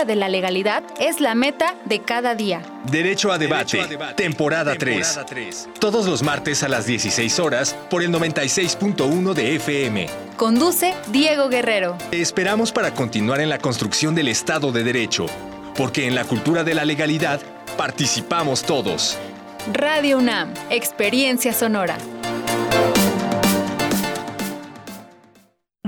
cultura de la legalidad es la meta de cada día. Derecho a debate, temporada, 3. Todos los martes a las 16 horas por el 96.1 de FM. Conduce Diego Guerrero. Te esperamos para continuar en la construcción del Estado de Derecho, porque en la cultura de la legalidad participamos todos. Radio UNAM, Experiencia Sonora.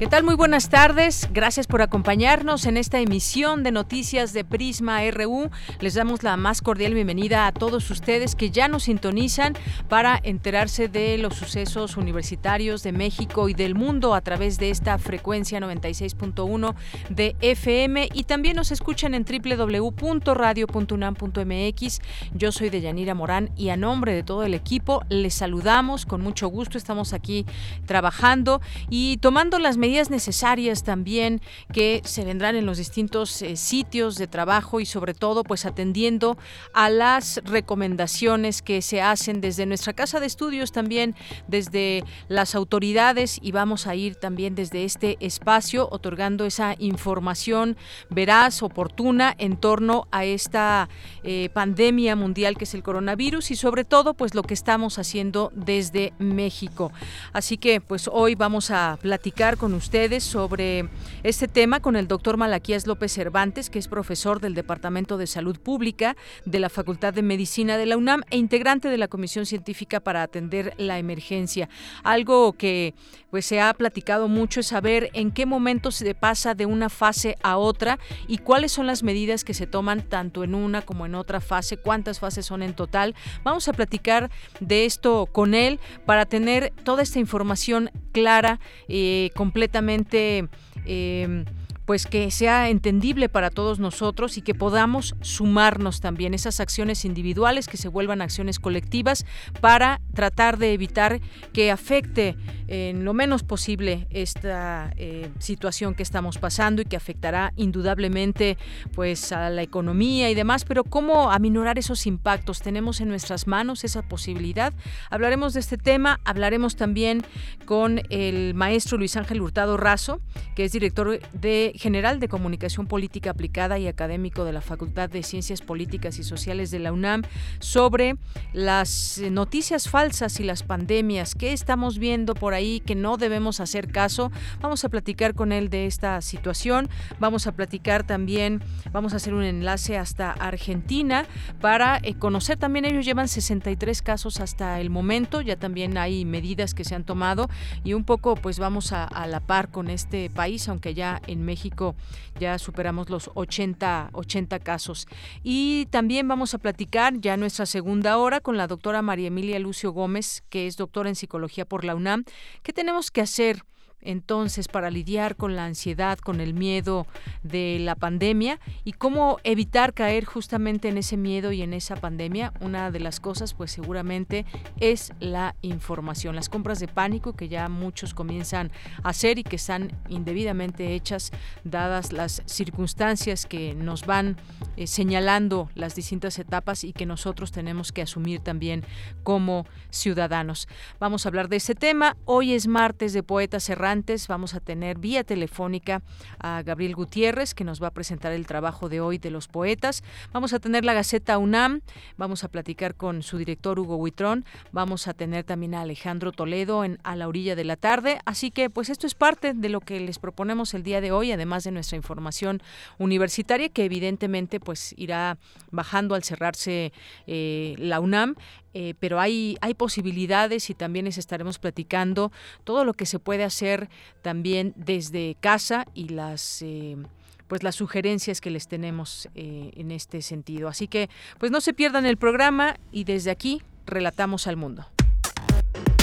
¿Qué tal? Muy buenas tardes. Gracias por acompañarnos en esta emisión de noticias de Prisma RU. Les damos la más cordial bienvenida a todos ustedes que ya nos sintonizan para enterarse de los sucesos universitarios de México y del mundo a través de esta frecuencia 96.1 de FM y también nos escuchan en www.radio.unam.mx. Yo soy Deyanira Morán y a nombre de todo el equipo les saludamos con mucho gusto. Estamos aquí trabajando y tomando las medidas necesarias también que se vendrán en los distintos eh, sitios de trabajo y sobre todo pues atendiendo a las recomendaciones que se hacen desde nuestra casa de estudios también desde las autoridades y vamos a ir también desde este espacio otorgando esa información veraz, oportuna en torno a esta eh, pandemia mundial que es el coronavirus y sobre todo pues lo que estamos haciendo desde México. Así que pues hoy vamos a platicar con ustedes sobre este tema con el doctor Malaquías López Cervantes, que es profesor del Departamento de Salud Pública de la Facultad de Medicina de la UNAM e integrante de la Comisión Científica para atender la emergencia. Algo que pues se ha platicado mucho es saber en qué momento se pasa de una fase a otra y cuáles son las medidas que se toman tanto en una como en otra fase, cuántas fases son en total. Vamos a platicar de esto con él para tener toda esta información clara, eh, completamente... Eh, pues que sea entendible para todos nosotros y que podamos sumarnos también esas acciones individuales que se vuelvan acciones colectivas para tratar de evitar que afecte en lo menos posible esta eh, situación que estamos pasando y que afectará indudablemente pues a la economía y demás, pero cómo aminorar esos impactos tenemos en nuestras manos esa posibilidad. Hablaremos de este tema, hablaremos también con el maestro Luis Ángel Hurtado Razo, que es director de general de Comunicación Política Aplicada y académico de la Facultad de Ciencias Políticas y Sociales de la UNAM, sobre las noticias falsas y las pandemias. ¿Qué estamos viendo por ahí que no debemos hacer caso? Vamos a platicar con él de esta situación. Vamos a platicar también, vamos a hacer un enlace hasta Argentina para eh, conocer también, ellos llevan 63 casos hasta el momento, ya también hay medidas que se han tomado y un poco pues vamos a, a la par con este país, aunque ya en México ya superamos los 80, 80 casos. Y también vamos a platicar ya nuestra segunda hora con la doctora María Emilia Lucio Gómez, que es doctora en psicología por la UNAM. ¿Qué tenemos que hacer? Entonces para lidiar con la ansiedad, con el miedo de la pandemia y cómo evitar caer justamente en ese miedo y en esa pandemia. Una de las cosas pues seguramente es la información, las compras de pánico que ya muchos comienzan a hacer y que están indebidamente hechas dadas las circunstancias que nos van eh, señalando las distintas etapas y que nosotros tenemos que asumir también como ciudadanos. Vamos a hablar de ese tema. Hoy es martes de Poeta Cerrado vamos a tener vía telefónica a Gabriel Gutiérrez, que nos va a presentar el trabajo de hoy de los poetas. Vamos a tener la Gaceta UNAM, vamos a platicar con su director Hugo Huitrón, vamos a tener también a Alejandro Toledo en A la orilla de la tarde. Así que, pues esto es parte de lo que les proponemos el día de hoy, además de nuestra información universitaria, que evidentemente pues irá bajando al cerrarse eh, la UNAM. Eh, pero hay, hay posibilidades y también les estaremos platicando todo lo que se puede hacer también desde casa y las... Eh, pues las sugerencias que les tenemos eh, en este sentido. Así que pues no se pierdan el programa y desde aquí relatamos al mundo.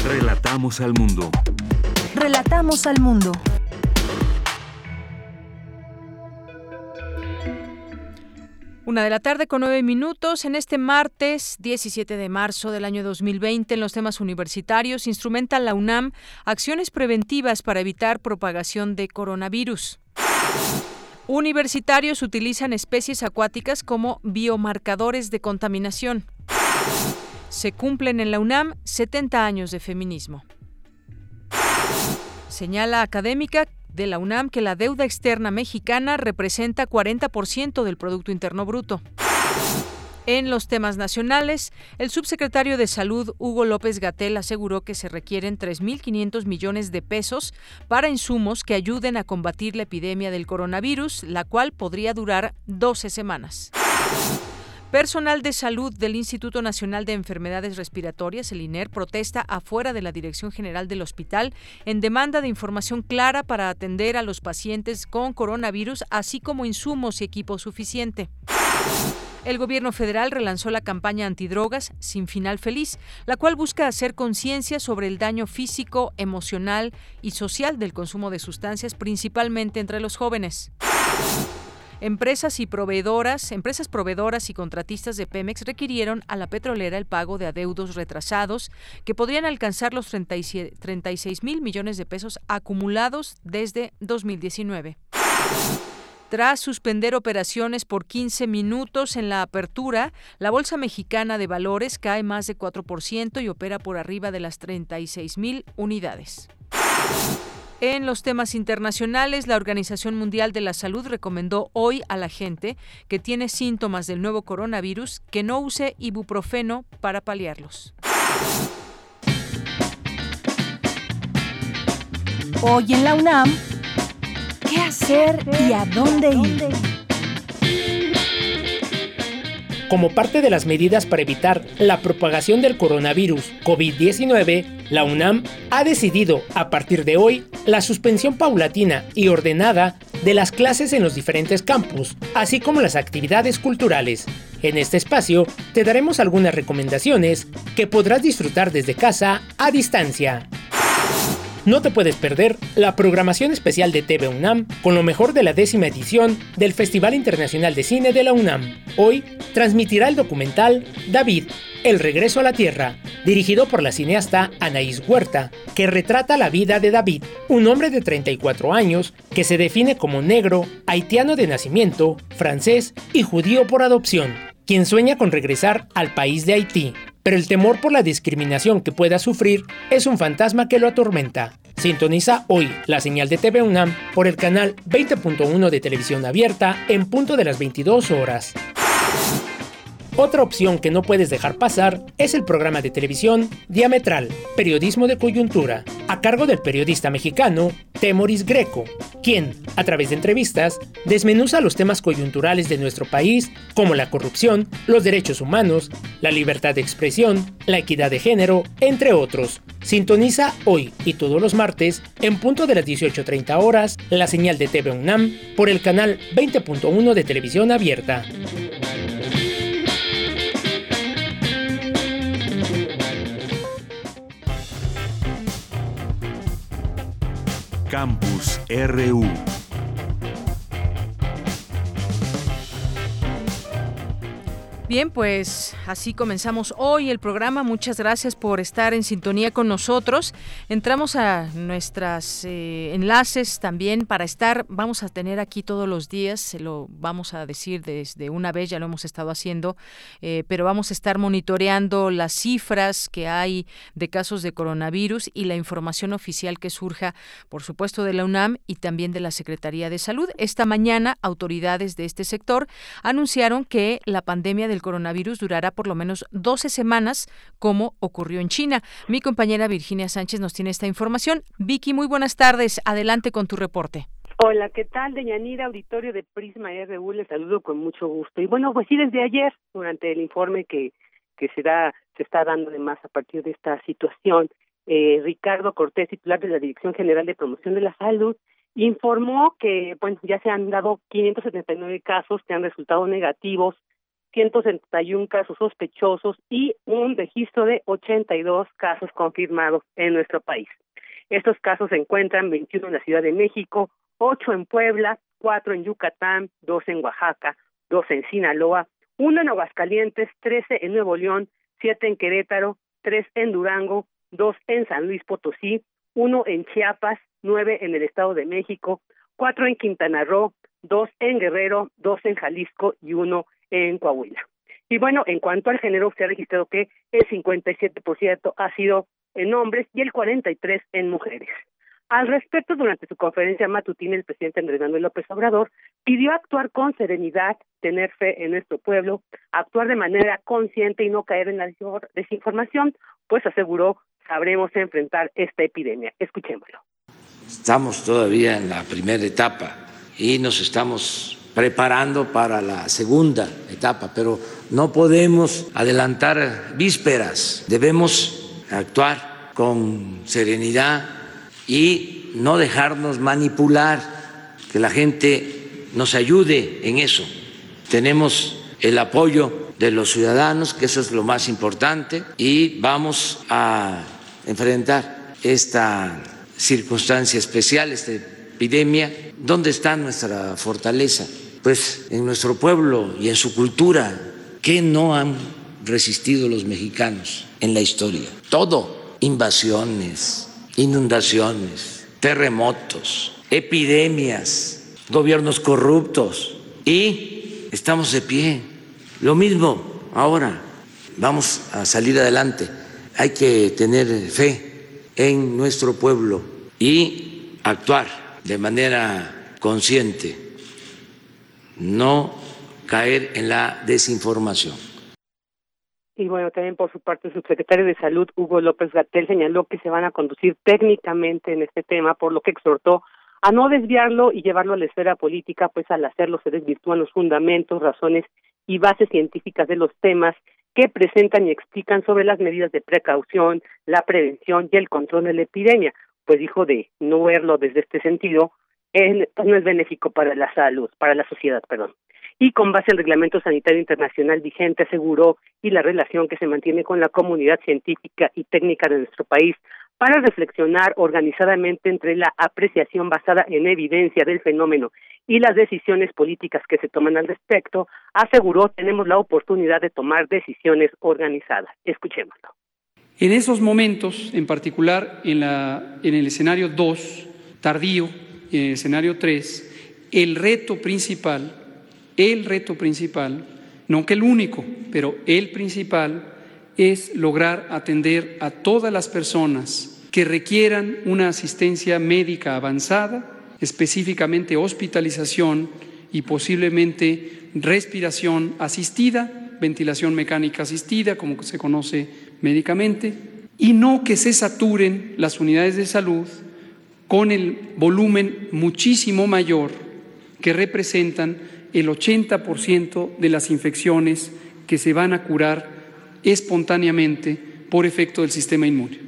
Relatamos al mundo. Relatamos al mundo. Una de la tarde con nueve minutos en este martes 17 de marzo del año 2020 en los temas universitarios instrumenta la UNAM acciones preventivas para evitar propagación de coronavirus. Universitarios utilizan especies acuáticas como biomarcadores de contaminación. Se cumplen en la UNAM 70 años de feminismo. Señala académica de la UNAM que la deuda externa mexicana representa 40% del Producto Interno Bruto. En los temas nacionales, el subsecretario de Salud, Hugo López Gatel, aseguró que se requieren 3.500 millones de pesos para insumos que ayuden a combatir la epidemia del coronavirus, la cual podría durar 12 semanas. Personal de salud del Instituto Nacional de Enfermedades Respiratorias, el INER, protesta afuera de la Dirección General del hospital en demanda de información clara para atender a los pacientes con coronavirus, así como insumos y equipo suficiente. El gobierno federal relanzó la campaña antidrogas Sin Final Feliz, la cual busca hacer conciencia sobre el daño físico, emocional y social del consumo de sustancias, principalmente entre los jóvenes. Empresas y proveedoras, empresas proveedoras y contratistas de Pemex requirieron a la petrolera el pago de adeudos retrasados que podrían alcanzar los 36 mil millones de pesos acumulados desde 2019. Tras suspender operaciones por 15 minutos en la apertura, la Bolsa Mexicana de Valores cae más de 4% y opera por arriba de las 36 mil unidades. En los temas internacionales, la Organización Mundial de la Salud recomendó hoy a la gente que tiene síntomas del nuevo coronavirus que no use ibuprofeno para paliarlos. Hoy en la UNAM, ¿qué hacer y a dónde ir? Como parte de las medidas para evitar la propagación del coronavirus COVID-19, la UNAM ha decidido a partir de hoy la suspensión paulatina y ordenada de las clases en los diferentes campus, así como las actividades culturales. En este espacio te daremos algunas recomendaciones que podrás disfrutar desde casa a distancia. No te puedes perder la programación especial de TV UNAM con lo mejor de la décima edición del Festival Internacional de Cine de la UNAM. Hoy transmitirá el documental David, El regreso a la Tierra, dirigido por la cineasta Anaís Huerta, que retrata la vida de David, un hombre de 34 años que se define como negro, haitiano de nacimiento, francés y judío por adopción, quien sueña con regresar al país de Haití, pero el temor por la discriminación que pueda sufrir es un fantasma que lo atormenta. Sintoniza hoy la señal de TV UNAM por el canal 20.1 de televisión abierta en punto de las 22 horas. Otra opción que no puedes dejar pasar es el programa de televisión Diametral, Periodismo de Coyuntura, a cargo del periodista mexicano Temoris Greco, quien, a través de entrevistas, desmenuza los temas coyunturales de nuestro país, como la corrupción, los derechos humanos, la libertad de expresión, la equidad de género, entre otros. Sintoniza hoy y todos los martes, en punto de las 18.30 horas, la señal de TV UNAM por el canal 20.1 de televisión abierta. Campus RU. Bien, pues así comenzamos hoy el programa. Muchas gracias por estar en sintonía con nosotros. Entramos a nuestros eh, enlaces también para estar. Vamos a tener aquí todos los días, se lo vamos a decir desde una vez, ya lo hemos estado haciendo, eh, pero vamos a estar monitoreando las cifras que hay de casos de coronavirus y la información oficial que surja, por supuesto, de la UNAM y también de la Secretaría de Salud. Esta mañana, autoridades de este sector anunciaron que la pandemia del coronavirus durará por lo menos 12 semanas, como ocurrió en China. Mi compañera Virginia Sánchez nos tiene esta información. Vicky, muy buenas tardes. Adelante con tu reporte. Hola, ¿qué tal? Deyanira, auditorio de Prisma RU, les saludo con mucho gusto. Y bueno, pues sí, desde ayer, durante el informe que, que se, da, se está dando de más a partir de esta situación, eh, Ricardo Cortés, titular de la Dirección General de Promoción de la Salud, informó que bueno, ya se han dado 579 casos que han resultado negativos, 171 casos sospechosos y un registro de 82 casos confirmados en nuestro país. Estos casos se encuentran 21 en la Ciudad de México, 8 en Puebla, 4 en Yucatán, 2 en Oaxaca, 2 en Sinaloa, 1 en Aguascalientes, 13 en Nuevo León, 7 en Querétaro, 3 en Durango, 2 en San Luis Potosí, 1 en Chiapas, 9 en el Estado de México, 4 en Quintana Roo, 2 en Guerrero, 2 en Jalisco y 1 en Coahuila. Y bueno, en cuanto al género, se ha registrado que el 57% ha sido en hombres y el 43% en mujeres. Al respecto, durante su conferencia matutina, el presidente Andrés Manuel López Obrador pidió actuar con serenidad, tener fe en nuestro pueblo, actuar de manera consciente y no caer en la desinformación, pues aseguró sabremos enfrentar esta epidemia. Escuchémoslo. Estamos todavía en la primera etapa y nos estamos preparando para la segunda etapa, pero no podemos adelantar vísperas, debemos actuar con serenidad y no dejarnos manipular, que la gente nos ayude en eso. Tenemos el apoyo de los ciudadanos, que eso es lo más importante, y vamos a enfrentar esta circunstancia especial, esta epidemia. ¿Dónde está nuestra fortaleza? Pues en nuestro pueblo y en su cultura. ¿Qué no han resistido los mexicanos en la historia? Todo, invasiones, inundaciones, terremotos, epidemias, gobiernos corruptos y estamos de pie. Lo mismo ahora, vamos a salir adelante hay que tener fe en nuestro pueblo y actuar de manera consciente, no caer en la desinformación. Y bueno, también por su parte, el subsecretario de Salud, Hugo López Gatel, señaló que se van a conducir técnicamente en este tema, por lo que exhortó a no desviarlo y llevarlo a la esfera política, pues al hacerlo se desvirtúan los fundamentos, razones y bases científicas de los temas que presentan y explican sobre las medidas de precaución, la prevención y el control de la epidemia. Pues dijo de no verlo desde este sentido, no es benéfico para la salud, para la sociedad, perdón. Y con base al reglamento sanitario internacional vigente aseguró y la relación que se mantiene con la comunidad científica y técnica de nuestro país para reflexionar organizadamente entre la apreciación basada en evidencia del fenómeno y las decisiones políticas que se toman al respecto, aseguró tenemos la oportunidad de tomar decisiones organizadas. Escuchémoslo. En esos momentos, en particular en, la, en el escenario 2, tardío, el escenario 3, el reto principal, el reto principal, no que el único, pero el principal, es lograr atender a todas las personas que requieran una asistencia médica avanzada, específicamente hospitalización y posiblemente respiración asistida, ventilación mecánica asistida, como se conoce médicamente, y no que se saturen las unidades de salud con el volumen muchísimo mayor que representan el 80% de las infecciones que se van a curar espontáneamente por efecto del sistema inmune.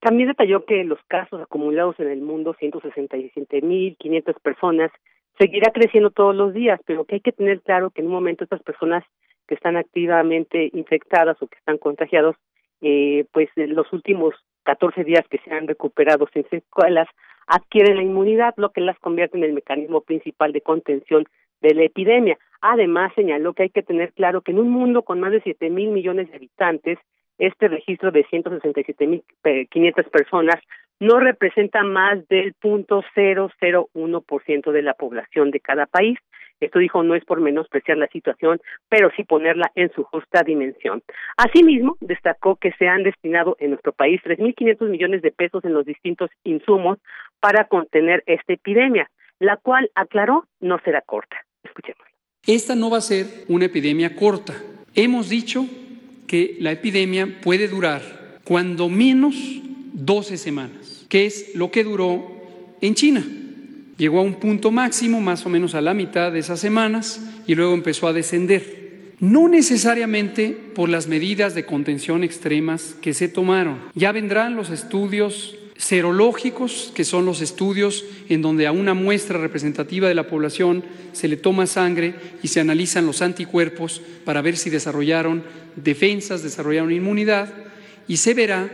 También detalló que los casos acumulados en el mundo, 167.500 personas, seguirá creciendo todos los días, pero que hay que tener claro que en un momento estas personas que están activamente infectadas o que están contagiados, eh, pues los últimos 14 días que se han recuperado sin secuelas, adquieren la inmunidad, lo que las convierte en el mecanismo principal de contención de la epidemia. Además, señaló que hay que tener claro que en un mundo con más de siete mil millones de habitantes, este registro de 167 mil quinientas personas no representa más del punto cero cero uno por ciento de la población de cada país. Esto dijo no es por menospreciar la situación, pero sí ponerla en su justa dimensión. Asimismo, destacó que se han destinado en nuestro país tres mil quinientos millones de pesos en los distintos insumos para contener esta epidemia, la cual aclaró no será corta. Escuchemos. Esta no va a ser una epidemia corta. Hemos dicho que la epidemia puede durar cuando menos 12 semanas, que es lo que duró en China. Llegó a un punto máximo, más o menos a la mitad de esas semanas, y luego empezó a descender. No necesariamente por las medidas de contención extremas que se tomaron. Ya vendrán los estudios serológicos, que son los estudios en donde a una muestra representativa de la población se le toma sangre y se analizan los anticuerpos para ver si desarrollaron defensas, desarrollaron inmunidad, y se verá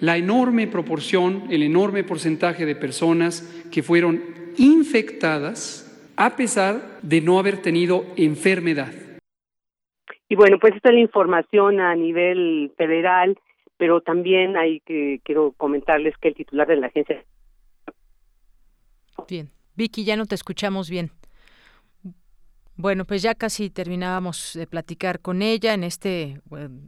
la enorme proporción, el enorme porcentaje de personas que fueron infectadas a pesar de no haber tenido enfermedad. Y bueno, pues esta es la información a nivel federal pero también hay que quiero comentarles que el titular de la agencia Bien. Vicky, ya no te escuchamos bien. Bueno, pues ya casi terminábamos de platicar con ella en este,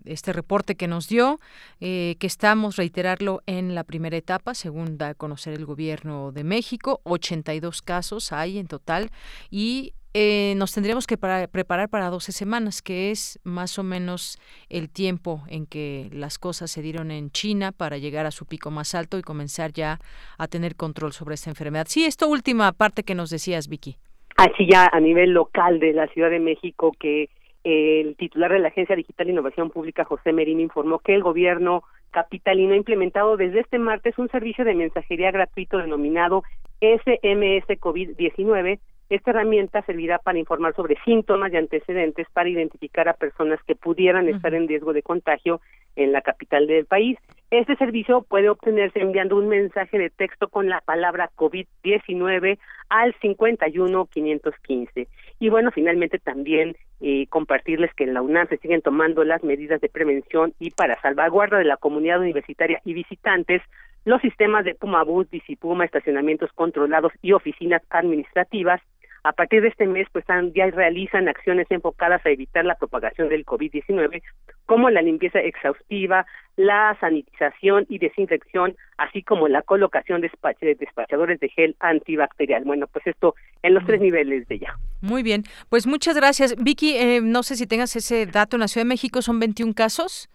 este reporte que nos dio, eh, que estamos, reiterarlo, en la primera etapa, según da a conocer el gobierno de México. 82 casos hay en total y eh, nos tendríamos que preparar para 12 semanas, que es más o menos el tiempo en que las cosas se dieron en China para llegar a su pico más alto y comenzar ya a tener control sobre esta enfermedad. Sí, esta última parte que nos decías, Vicky. Así ya a nivel local de la Ciudad de México, que el titular de la Agencia Digital de Innovación Pública, José Merín, informó que el gobierno capitalino ha implementado desde este martes un servicio de mensajería gratuito denominado SMS COVID-19 esta herramienta servirá para informar sobre síntomas y antecedentes para identificar a personas que pudieran estar en riesgo de contagio en la capital del país. Este servicio puede obtenerse enviando un mensaje de texto con la palabra COVID-19 al 51515. Y bueno, finalmente también eh, compartirles que en la UNAM se siguen tomando las medidas de prevención y para salvaguarda de la comunidad universitaria y visitantes, los sistemas de Pumabús, Disipuma, estacionamientos controlados y oficinas administrativas a partir de este mes, pues ya realizan acciones enfocadas a evitar la propagación del COVID-19, como la limpieza exhaustiva, la sanitización y desinfección, así como la colocación de despachadores de gel antibacterial. Bueno, pues esto en los tres niveles de ya. Muy bien, pues muchas gracias. Vicky, eh, no sé si tengas ese dato en la Ciudad de México, ¿son 21 casos?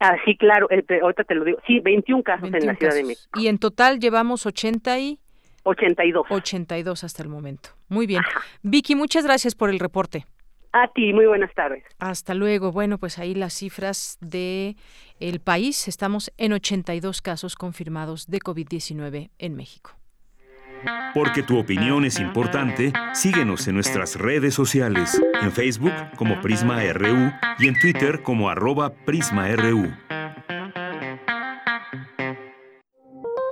Ah, sí, claro, ahorita te lo digo. Sí, 21 casos en la Ciudad de México. Y en total llevamos 80 y... 82. 82 hasta el momento. Muy bien. Vicky, muchas gracias por el reporte. A ti, muy buenas tardes. Hasta luego. Bueno, pues ahí las cifras de el país. Estamos en 82 casos confirmados de COVID-19 en México. Porque tu opinión es importante, síguenos en nuestras redes sociales, en Facebook como Prisma RU y en Twitter como arroba PrismaRU.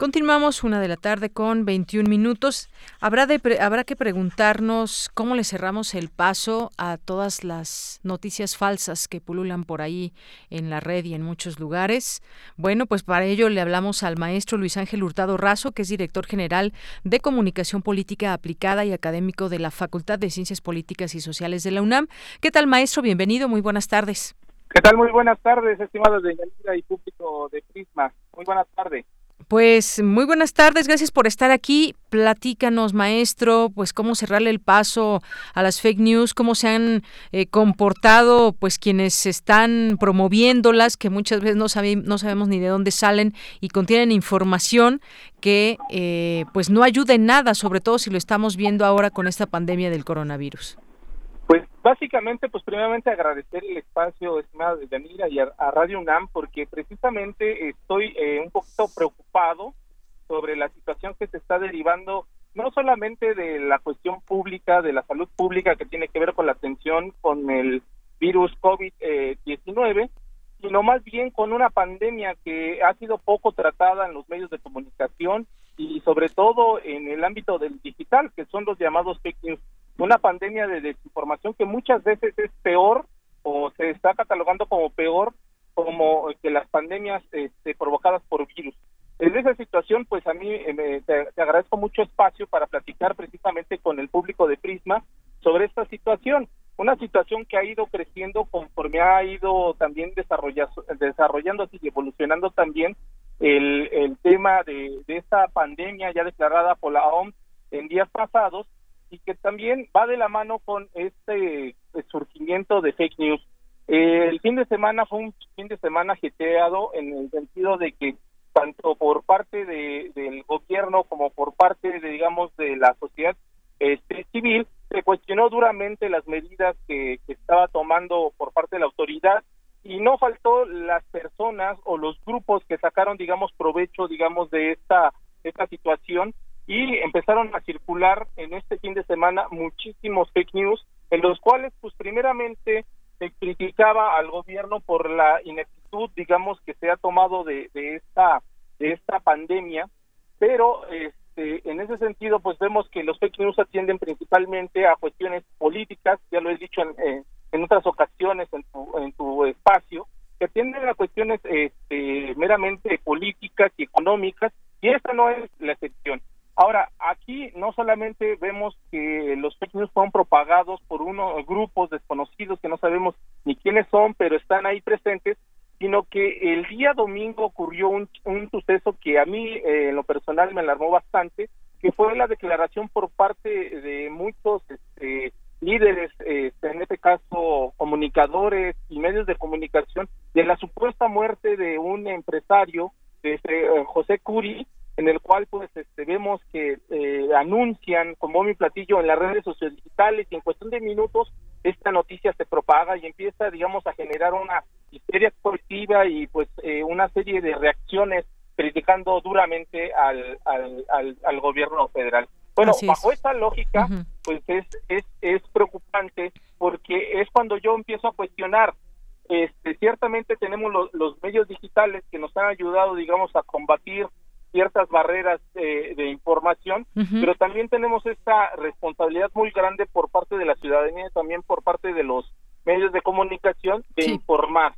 Continuamos una de la tarde con 21 minutos. Habrá, de, habrá que preguntarnos cómo le cerramos el paso a todas las noticias falsas que pululan por ahí en la red y en muchos lugares. Bueno, pues para ello le hablamos al maestro Luis Ángel Hurtado Razo, que es director general de Comunicación Política Aplicada y académico de la Facultad de Ciencias Políticas y Sociales de la UNAM. ¿Qué tal, maestro? Bienvenido, muy buenas tardes. ¿Qué tal? Muy buenas tardes, estimados de Yanira y público de Prisma. Muy buenas tardes. Pues muy buenas tardes, gracias por estar aquí. Platícanos, maestro, pues cómo cerrarle el paso a las fake news, cómo se han eh, comportado pues quienes están promoviéndolas, que muchas veces no, no sabemos ni de dónde salen y contienen información que eh, pues no ayuda en nada, sobre todo si lo estamos viendo ahora con esta pandemia del coronavirus. Pues básicamente, pues primeramente agradecer el espacio, estimada de Danila y a, Radio UNAM, porque precisamente estoy eh, un poquito preocupado sobre la situación que se está derivando, no solamente de la cuestión pública, de la salud pública que tiene que ver con la atención con el virus COVID-19, sino más bien con una pandemia que ha sido poco tratada en los medios de comunicación y sobre todo en el ámbito del digital, que son los llamados fake news una pandemia de desinformación que muchas veces es peor o se está catalogando como peor como que las pandemias este, provocadas por virus. En esa situación, pues a mí eh, te, agradezco mucho espacio para platicar precisamente con el público de Prisma sobre esta situación, una situación que ha ido creciendo conforme ha ido también desarrollándose y evolucionando también el, el tema de, de esta pandemia ya declarada por la OMS en días pasados y que también va de la mano con este surgimiento de fake news. el fin de semana fue un fin de semana jeteado en el sentido de que tanto por parte de, del gobierno como por parte, de, digamos, de la sociedad este, civil, se cuestionó duramente las medidas que, estaba tomando por parte de la autoridad y no faltó las personas o los grupos que sacaron, digamos, provecho, digamos, de esta, esta situación y empezaron a circular en este fin de semana muchísimos fake news en los cuales, pues, primeramente se criticaba al gobierno por la ineptitud, digamos, que se ha tomado de, de esta de esta pandemia, pero este, en ese sentido, pues vemos que los fake news atienden principalmente a cuestiones políticas, ya lo he dicho en, en otras ocasiones en tu, en tu espacio, que atienden a cuestiones este, meramente políticas y económicas, y esta no es la excepción. Ahora, aquí no solamente vemos que los fake news propagados por unos grupos desconocidos que no sabemos ni quiénes son, pero están ahí presentes, sino que el día domingo ocurrió un, suceso que a mí eh, en lo personal me alarmó bastante, que fue la declaración por parte de muchos este, líderes, este, en este caso comunicadores y medios de comunicación, de la supuesta muerte de un empresario, de este, eh, José Curi, en el cual pues este, vemos que eh, anuncian como mi platillo en las redes sociodigitales y en cuestión de minutos esta noticia se propaga y empieza digamos a generar una histeria colectiva y pues eh, una serie de reacciones criticando duramente al, al, al, gobierno federal. Bueno, bajo esta lógica, pues es, es, es preocupante porque es cuando yo empiezo a cuestionar este, ciertamente tenemos los, los medios digitales que nos han ayudado, digamos, a combatir ciertas barreras de información, pero también tenemos esta responsabilidad muy grande por parte de la ciudadanía y también por parte de los medios de comunicación de informar.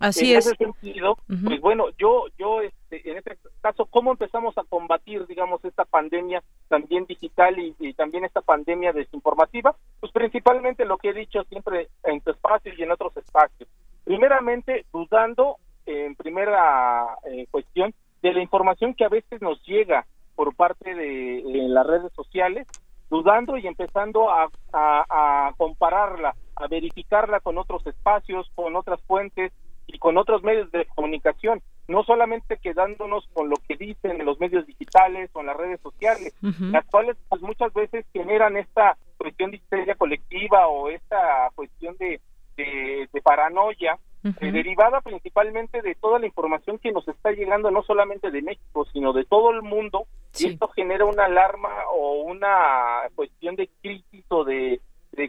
Así en es. ese sentido, pues bueno, yo, yo, este, en este caso, ¿cómo empezamos a combatir, digamos, esta pandemia también digital y, también esta pandemia desinformativa? Pues principalmente lo que he dicho siempre en tu espacio y en otros espacios. Primeramente, dudando, en primera eh, cuestión, de la información que a veces nos llega por parte de, las redes sociales, dudando y empezando a, a, compararla, a verificarla con otros espacios, con otras fuentes y con otros medios de comunicación, no solamente quedándonos con lo que dicen en los medios digitales o en las redes sociales, las cuales pues muchas veces generan esta cuestión de histeria colectiva o esta cuestión de, de paranoia eh, derivada principalmente de toda la información que nos está llegando no solamente de México, sino de todo el mundo, y esto genera una alarma o una cuestión de crisis o de,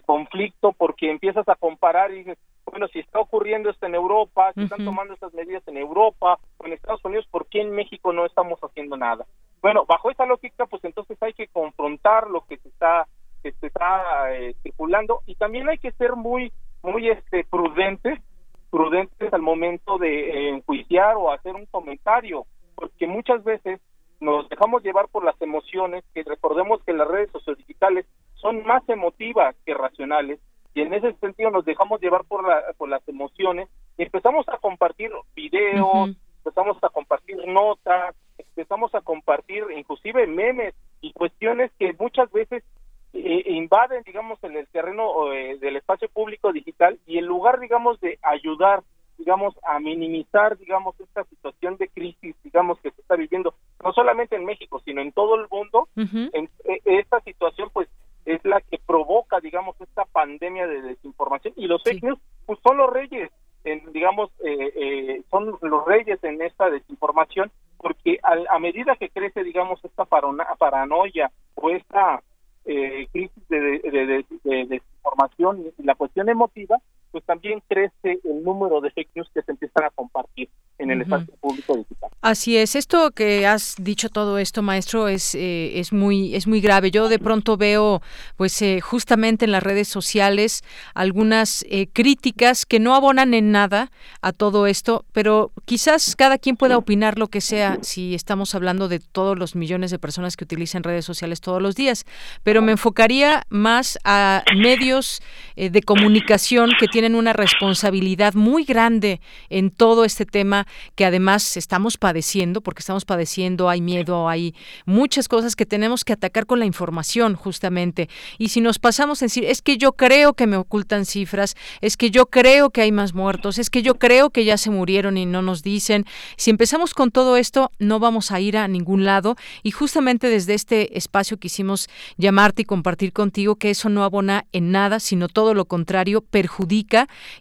conflicto porque empiezas a comparar y dices, bueno, si está ocurriendo esto en Europa, si están tomando estas medidas en Europa o en Estados Unidos, ¿por qué en México no estamos haciendo nada? Bueno, bajo esa lógica, pues entonces hay que confrontar lo que se está que se está eh, circulando y también hay que ser muy muy este prudentes prudentes al momento de enjuiciar o hacer un comentario, porque muchas veces nos dejamos llevar por las emociones, que recordemos que las redes sociodigitales son más emotivas que racionales, y en ese sentido nos dejamos llevar por, la, por las emociones y empezamos a compartir videos, empezamos a compartir notas, empezamos a compartir inclusive memes y cuestiones que muchas veces eh, invaden, digamos, en el terreno eh, del espacio público digital y en lugar, digamos, de ayudar, digamos, a minimizar, digamos, esta situación de crisis, digamos, que se está viviendo, no solamente en México, sino en todo el mundo, en, eh, esta situación, pues, es la que provoca, digamos, esta pandemia de desinformación. Y los fake news, pues, son los reyes, en, digamos, son los reyes en esta desinformación, porque a, medida que crece, digamos, esta paranoia o esta eh, crisis de, de, de, desinformación y la cuestión emotiva, pues también crece el número de fake news que se empiezan a compartir en el espacio público digital. Así es, esto que has dicho todo esto, maestro, es, eh, es muy es muy grave. Yo de pronto veo, pues eh, justamente en las redes sociales algunas eh, críticas que no abonan en nada a todo esto, pero quizás cada quien pueda opinar lo que sea si estamos hablando de todos los millones de personas que utilizan redes sociales todos los días. Pero me enfocaría más a medios de comunicación que tienen una responsabilidad muy grande en todo este tema que además estamos padeciendo, porque estamos padeciendo, hay miedo, hay muchas cosas que tenemos que atacar con la información, justamente. Y si nos pasamos en decir, es que yo creo que me ocultan cifras, es que yo creo que hay más muertos, es que yo creo que ya se murieron y no nos dicen, si empezamos con todo esto, no vamos a ir a ningún lado. Y justamente desde este espacio quisimos llamarte y compartir contigo que eso no abona en nada, sino todo lo contrario, perjudica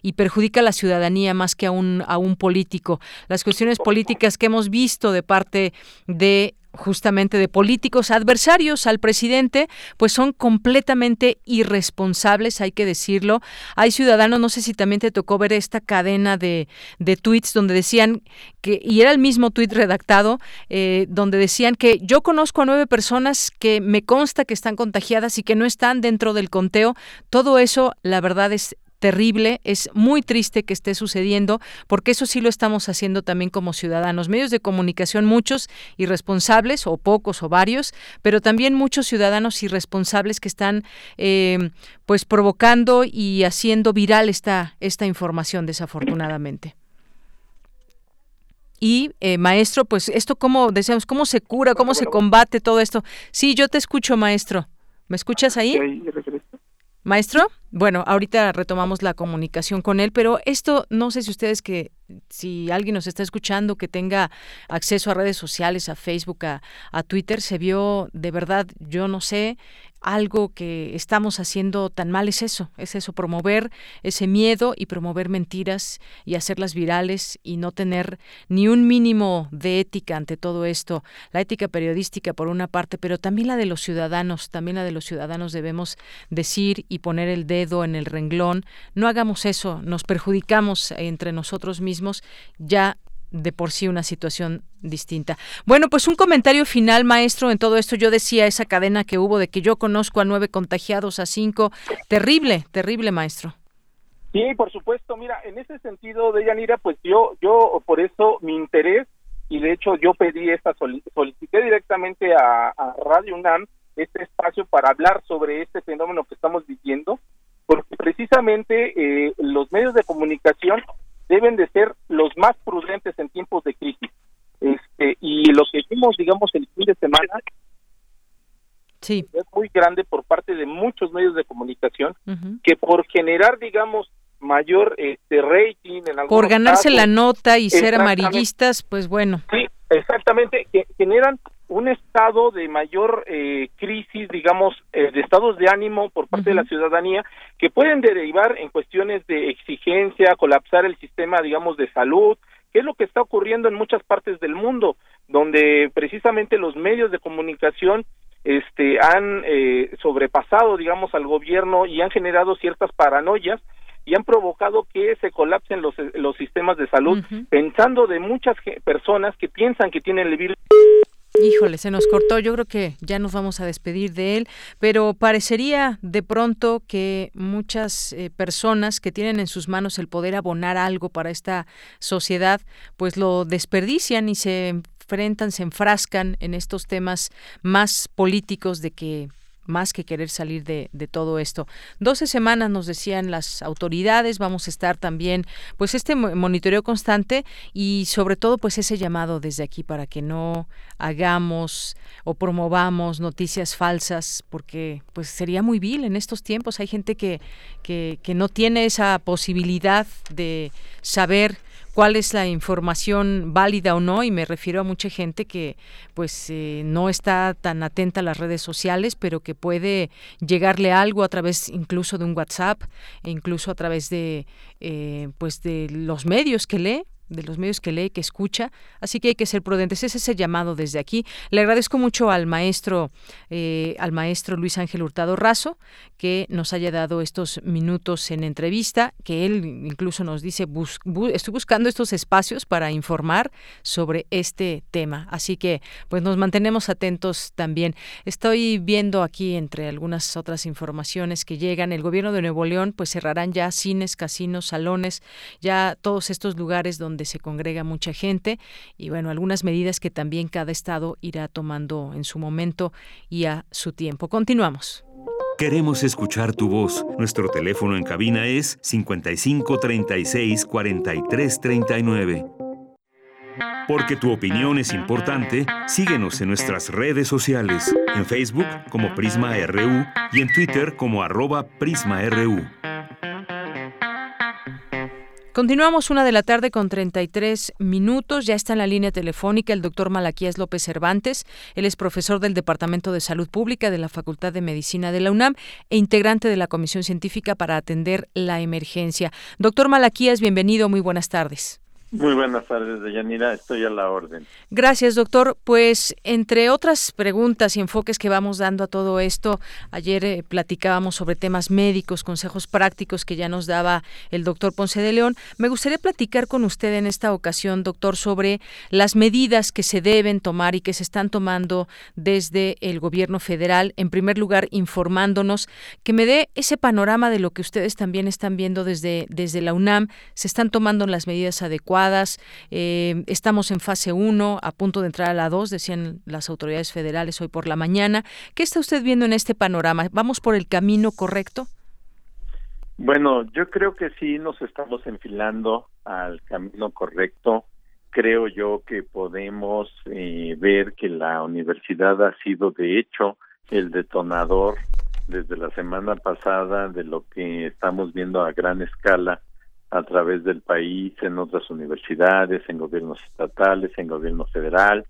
y perjudica a la ciudadanía más que a un, a un político. Las cuestiones políticas que hemos visto de parte de justamente de políticos adversarios al presidente, pues son completamente irresponsables, hay que decirlo. Hay ciudadanos, no sé si también te tocó ver esta cadena de, de tweets donde decían que, y era el mismo tweet redactado, eh, donde decían que yo conozco a nueve personas que me consta que están contagiadas y que no están dentro del conteo. Todo eso, la verdad, es terrible, es muy triste que esté sucediendo, porque eso sí lo estamos haciendo también como ciudadanos. Medios de comunicación, muchos irresponsables, o pocos o varios, pero también muchos ciudadanos irresponsables que están eh, pues provocando y haciendo viral esta, esta información, desafortunadamente. Y eh, maestro, pues esto cómo decíamos, cómo se cura, cómo se combate todo esto. Sí, yo te escucho, maestro. ¿Me escuchas ahí? Maestro, bueno, ahorita retomamos la comunicación con él, pero esto no sé si ustedes que si alguien nos está escuchando que tenga acceso a redes sociales, a Facebook, a, a Twitter, se vio de verdad, yo no sé, algo que estamos haciendo tan mal es eso, es eso, promover ese miedo y promover mentiras y hacerlas virales y no tener ni un mínimo de ética ante todo esto. La ética periodística por una parte, pero también la de los ciudadanos, también la de los ciudadanos debemos decir y poner el dedo en el renglón. No hagamos eso, nos perjudicamos entre nosotros mismos, ya de por sí una situación distinta. Bueno, pues un comentario final, maestro, en todo esto. Yo decía esa cadena que hubo de que yo conozco a nueve contagiados, a cinco. Terrible, terrible, maestro. Sí, por supuesto. Mira, en ese sentido, de Yanira, pues yo, yo por eso mi interés y de hecho yo pedí esta solicité directamente a, a Radio UNAM este espacio para hablar sobre este fenómeno que estamos viviendo, porque precisamente eh, los medios de comunicación deben de ser los más prudentes en tiempos de crisis. Este, y lo que vimos, digamos, el fin de semana sí. es muy grande por parte de muchos medios de comunicación que por generar, digamos, mayor este rating en por ganarse la nota y ser amarillistas, pues bueno. Sí, exactamente, que generan un estado de mayor eh, crisis, digamos, eh, de estados de ánimo por parte de la ciudadanía que pueden derivar en cuestiones de exigencia, colapsar el sistema, digamos, de salud, que es lo que está ocurriendo en muchas partes del mundo, donde precisamente los medios de comunicación este han eh, sobrepasado, digamos, al gobierno y han generado ciertas paranoias y han provocado que se colapsen los, los sistemas de salud, pensando de muchas personas que piensan que tienen el virus Híjole, se nos cortó. Yo creo que ya nos vamos a despedir de él, pero parecería de pronto que muchas eh, personas que tienen en sus manos el poder abonar algo para esta sociedad, pues lo desperdician y se enfrentan, se enfrascan en estos temas más políticos de que más que querer salir de, todo esto. 12 semanas nos decían las autoridades, vamos a estar también, pues este monitoreo constante y sobre todo pues ese llamado desde aquí para que no hagamos o promovamos noticias falsas, porque pues sería muy vil en estos tiempos. Hay gente que, que no tiene esa posibilidad de saber cuál es la información válida o no y me refiero a mucha gente que pues eh, no está tan atenta a las redes sociales pero que puede llegarle algo a través incluso de un WhatsApp e incluso a través de eh, pues de los medios que lee de los medios que lee, que escucha, así que hay que ser prudentes. Ese es ese llamado desde aquí. Le agradezco mucho al maestro, eh, al maestro Luis Ángel Hurtado Razo, que nos haya dado estos minutos en entrevista, que él incluso nos dice, estoy buscando estos espacios para informar sobre este tema. Así que, pues nos mantenemos atentos también. Estoy viendo aquí entre algunas otras informaciones que llegan, el gobierno de Nuevo León, pues cerrarán ya cines, casinos, salones, ya todos estos lugares donde se congrega mucha gente y bueno, algunas medidas que también cada estado irá tomando en su momento y a su tiempo. Continuamos. Queremos escuchar tu voz. Nuestro teléfono en cabina es 55 36 43 39. Porque tu opinión es importante, síguenos en nuestras redes sociales, en Facebook como Prisma RU y en Twitter como arroba PrismaRU. Continuamos una de la tarde con 33 minutos. Ya está en la línea telefónica el doctor Malaquías López Cervantes. Él es profesor del Departamento de Salud Pública de la Facultad de Medicina de la UNAM e integrante de la Comisión Científica para atender la emergencia. Doctor Malaquías, bienvenido. Muy buenas tardes. Muy buenas tardes, Deyanira. Estoy a la orden. Gracias, doctor. Pues entre otras preguntas y enfoques que vamos dando a todo esto, ayer eh, platicábamos sobre temas médicos, consejos prácticos que ya nos daba el doctor Ponce de León. Me gustaría platicar con usted en esta ocasión, doctor, sobre las medidas que se deben tomar y que se están tomando desde el gobierno federal. En primer lugar, informándonos, que me dé ese panorama de lo que ustedes también están viendo desde, desde la UNAM. Se están tomando las medidas adecuadas eh, estamos en fase 1, a punto de entrar a la 2, decían las autoridades federales hoy por la mañana. ¿Qué está usted viendo en este panorama? ¿Vamos por el camino correcto? Bueno, yo creo que sí nos estamos enfilando al camino correcto. Creo yo que podemos eh, ver que la universidad ha sido, de hecho, el detonador desde la semana pasada de lo que estamos viendo a gran escala a través del país, en otras universidades, en gobiernos estatales, en gobierno federal,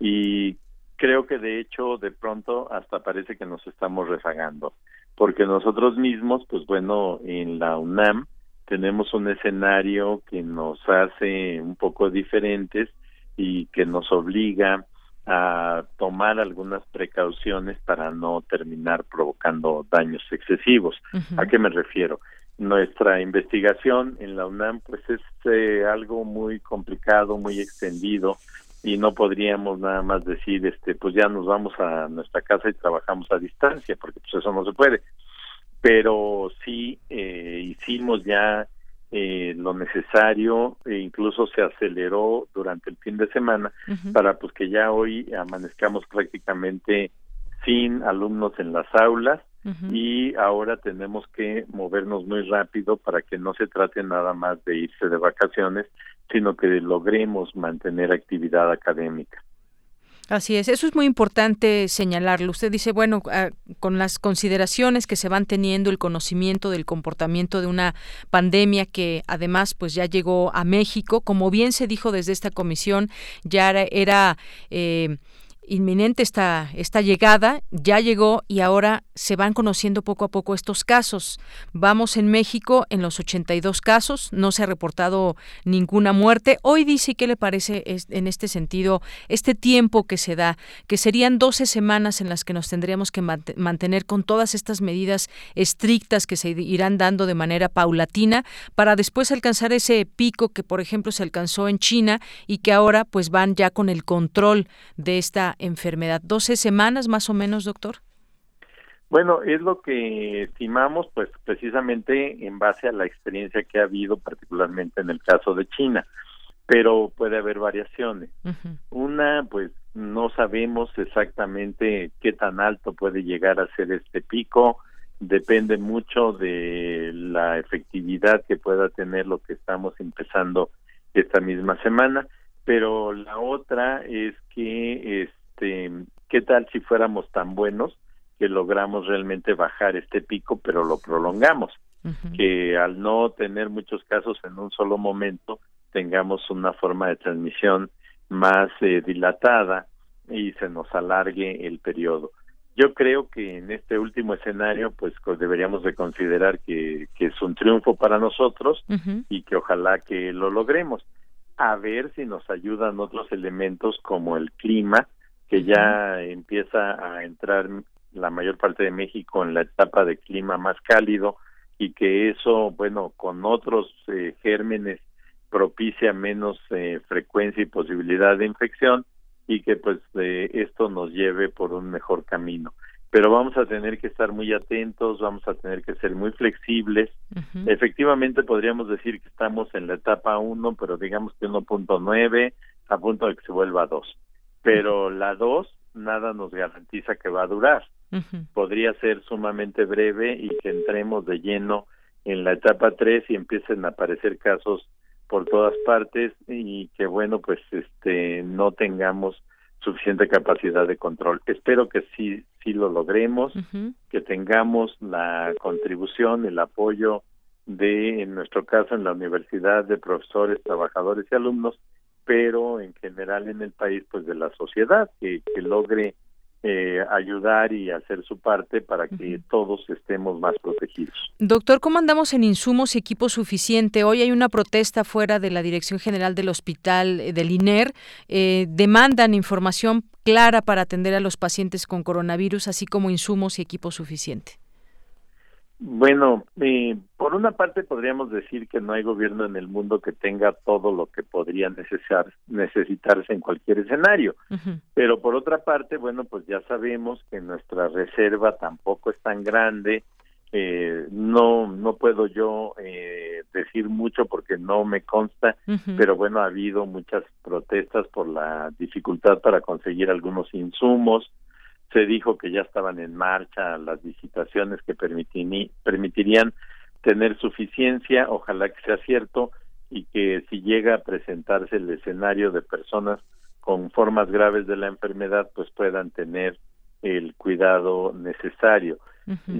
y creo que de hecho de pronto hasta parece que nos estamos rezagando, porque nosotros mismos, pues bueno, en la UNAM tenemos un escenario que nos hace un poco diferentes y que nos obliga a tomar algunas precauciones para no terminar provocando daños excesivos. ¿A qué me refiero? Nuestra investigación en la UNAM pues es eh, algo muy complicado, muy extendido y no podríamos nada más decir este pues ya nos vamos a nuestra casa y trabajamos a distancia porque pues eso no se puede. Pero sí eh, hicimos ya eh, lo necesario e incluso se aceleró durante el fin de semana para pues que ya hoy amanezcamos prácticamente sin alumnos en las aulas y ahora tenemos que movernos muy rápido para que no se trate nada más de irse de vacaciones, sino que logremos mantener actividad académica. Así es, eso es muy importante señalarlo. Usted dice, bueno, ah, con las consideraciones que se van teniendo, el conocimiento del comportamiento de una pandemia que además pues ya llegó a México, como bien se dijo desde esta comisión, ya era, eh, inminente esta, esta llegada, ya llegó y ahora se van conociendo poco a poco estos casos. Vamos en México en los 82 casos, no se ha reportado ninguna muerte. Hoy dice, ¿qué le parece en este sentido este tiempo que se da? Que serían 12 semanas en las que nos tendríamos que mantener con todas estas medidas estrictas que se irán dando de manera paulatina para después alcanzar ese pico que, por ejemplo, se alcanzó en China y que ahora pues van ya con el control de esta enfermedad. ¿12 semanas más o menos, doctor? Bueno, es lo que estimamos, pues precisamente en base a la experiencia que ha habido, particularmente en el caso de China, pero puede haber variaciones. Una, pues no sabemos exactamente qué tan alto puede llegar a ser este pico, depende mucho de la efectividad que pueda tener lo que estamos empezando esta misma semana, pero la otra es que este qué tal si fuéramos tan buenos que logramos realmente bajar este pico, pero lo prolongamos, que al no tener muchos casos en un solo momento, tengamos una forma de transmisión más eh, dilatada y se nos alargue el periodo. Yo creo que en este último escenario, pues deberíamos de considerar que, que es un triunfo para nosotros y que ojalá que lo logremos. A ver si nos ayudan otros elementos como el clima, que ya empieza a entrar la mayor parte de México en la etapa de clima más cálido y que eso, bueno, con otros eh, gérmenes propicia menos eh, frecuencia y posibilidad de infección y que pues eh, esto nos lleve por un mejor camino. Pero vamos a tener que estar muy atentos, vamos a tener que ser muy flexibles. Efectivamente podríamos decir que estamos en la etapa 1, pero digamos que 1.9 a punto de que se vuelva 2. Pero la 2 nada nos garantiza que va a durar. Podría ser sumamente breve y que entremos de lleno en la etapa 3 y empiecen a aparecer casos por todas partes y que bueno pues este no tengamos suficiente capacidad de control. Espero que sí sí lo logremos, que tengamos la contribución, el apoyo de, en nuestro caso, en la universidad, de profesores, trabajadores y alumnos, pero en general en el país, pues de la sociedad, que, que logre eh, ayudar y hacer su parte para que todos estemos más protegidos. Doctor, ¿cómo andamos en insumos y equipo suficiente? Hoy hay una protesta fuera de la Dirección General del Hospital eh, del INER. Eh, demandan información clara para atender a los pacientes con coronavirus, así como insumos y equipo suficiente. Bueno, eh, por una parte podríamos decir que no hay gobierno en el mundo que tenga todo lo que podría necesitar, necesitarse en cualquier escenario, pero por otra parte, bueno, pues ya sabemos que nuestra reserva tampoco es tan grande, eh, no no puedo yo eh, decir mucho porque no me consta, pero bueno, ha habido muchas protestas por la dificultad para conseguir algunos insumos, se dijo que ya estaban en marcha las visitaciones que permitirían tener suficiencia, ojalá que sea cierto, y que si llega a presentarse el escenario de personas con formas graves de la enfermedad, pues puedan tener el cuidado necesario.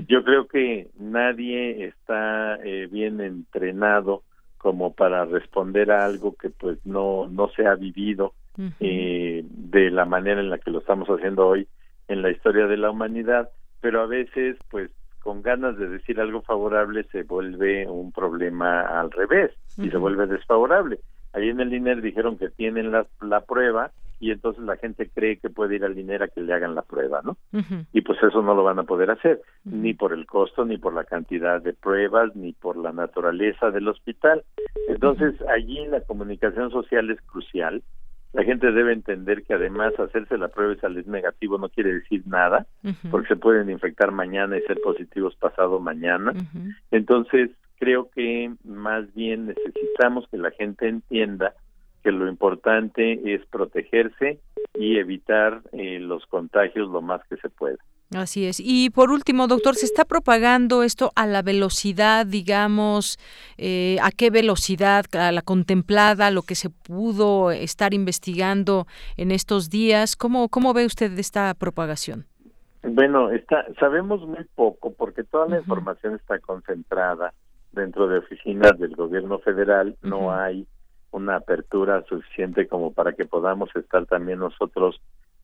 Yo creo que nadie está eh, bien entrenado como para responder a algo que pues no no se ha vivido eh, de la manera en la que lo estamos haciendo hoy en la historia de la humanidad, pero a veces, pues, con ganas de decir algo favorable se vuelve un problema al revés y se vuelve desfavorable. Ahí en el INER dijeron que tienen la, la prueba y entonces la gente cree que puede ir al INER a que le hagan la prueba, ¿no? Y pues eso no lo van a poder hacer, ni por el costo, ni por la cantidad de pruebas, ni por la naturaleza del hospital. Entonces allí la comunicación social es crucial la gente debe entender que además hacerse la prueba y salir negativo no quiere decir nada, porque se pueden infectar mañana y ser positivos pasado mañana. Entonces, creo que más bien necesitamos que la gente entienda que lo importante es protegerse y evitar eh, los contagios lo más que se pueda. Así es. Y por último, doctor, ¿se está propagando esto a la velocidad, digamos, eh, a qué velocidad, a la contemplada, lo que se pudo estar investigando en estos días? ¿Cómo, cómo ve usted esta propagación? Bueno, está, sabemos muy poco porque toda la información está concentrada dentro de oficinas del gobierno federal. No hay una apertura suficiente como para que podamos estar también nosotros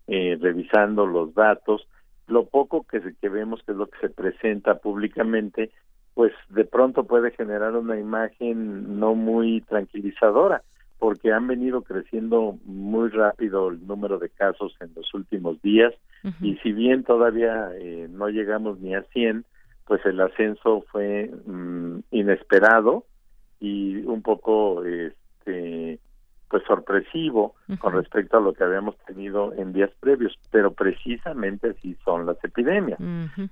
eh, revisando los datos lo poco que, que vemos que es lo que se presenta públicamente, pues de pronto puede generar una imagen no muy tranquilizadora, porque han venido creciendo muy rápido el número de casos en los últimos días y si bien todavía eh, no llegamos ni a 100, pues el ascenso fue mm, inesperado y un poco este pues sorpresivo con respecto a lo que habíamos tenido en días previos, pero precisamente así son las epidemias.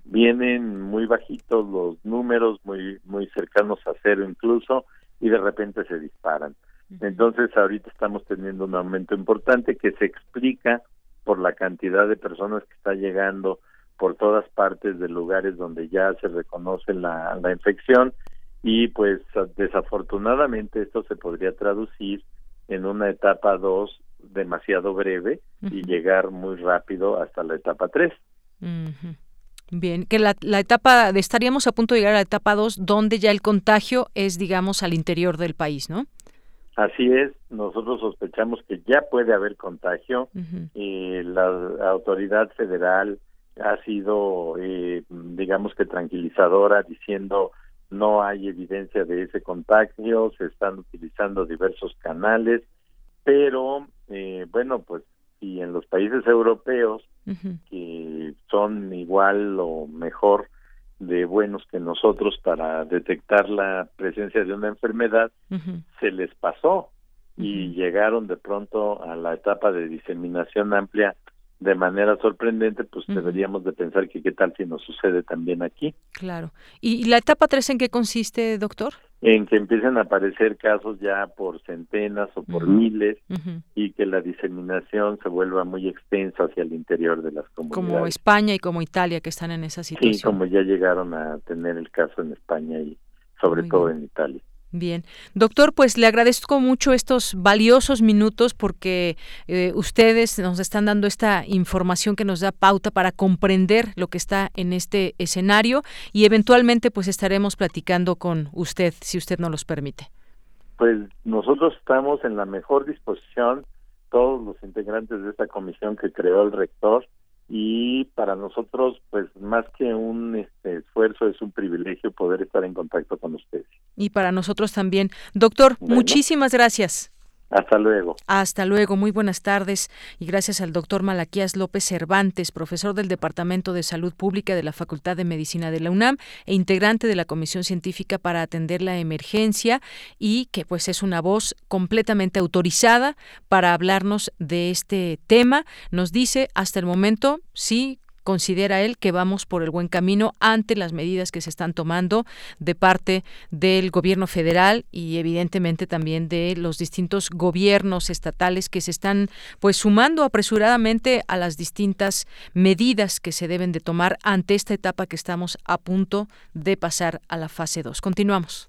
Vienen muy bajitos los números, muy muy cercanos a cero incluso, y de repente se disparan. Entonces ahorita estamos teniendo un aumento importante que se explica por la cantidad de personas que está llegando por todas partes de lugares donde ya se reconoce la, la infección y pues desafortunadamente esto se podría traducir en una etapa 2 demasiado breve y llegar muy rápido hasta la etapa 3. Bien, que la, la, etapa, estaríamos a punto de llegar a la etapa 2, donde ya el contagio es, digamos, al interior del país, ¿no? Así es, nosotros sospechamos que ya puede haber contagio. y la autoridad federal ha sido, eh, digamos que tranquilizadora, diciendo no hay evidencia de ese contagio, se están utilizando diversos canales, pero eh, bueno, pues si en los países europeos, que son igual o mejor de buenos que nosotros para detectar la presencia de una enfermedad, se les pasó y llegaron de pronto a la etapa de diseminación amplia de manera sorprendente, pues deberíamos de pensar que qué tal si nos sucede también aquí. Claro. ¿Y la etapa 3 en qué consiste, doctor? En que empiecen a aparecer casos ya por centenas o por miles y que la diseminación se vuelva muy extensa hacia el interior de las comunidades. Como España y como Italia que están en esa situación. Sí, como ya llegaron a tener el caso en España y sobre todo en Italia. Bien, doctor, pues le agradezco mucho estos valiosos minutos porque eh, ustedes nos están dando esta información que nos da pauta para comprender lo que está en este escenario y eventualmente pues estaremos platicando con usted, si usted nos los permite. Pues nosotros estamos en la mejor disposición, todos los integrantes de esta comisión que creó el rector, y para nosotros pues más que un este, esfuerzo es un privilegio poder estar en contacto con ustedes. Y para nosotros también. Doctor, muchísimas gracias. Hasta luego. Hasta luego, muy buenas tardes y gracias al doctor Malaquías López Cervantes, profesor del Departamento de Salud Pública de la Facultad de Medicina de la UNAM e integrante de la Comisión Científica para atender la emergencia y que pues es una voz completamente autorizada para hablarnos de este tema. Nos dice hasta el momento sí considera él que vamos por el buen camino ante las medidas que se están tomando de parte del gobierno federal y evidentemente también de los distintos gobiernos estatales que se están pues sumando apresuradamente a las distintas medidas que se deben de tomar ante esta etapa que estamos a punto de pasar a la fase 2. Continuamos.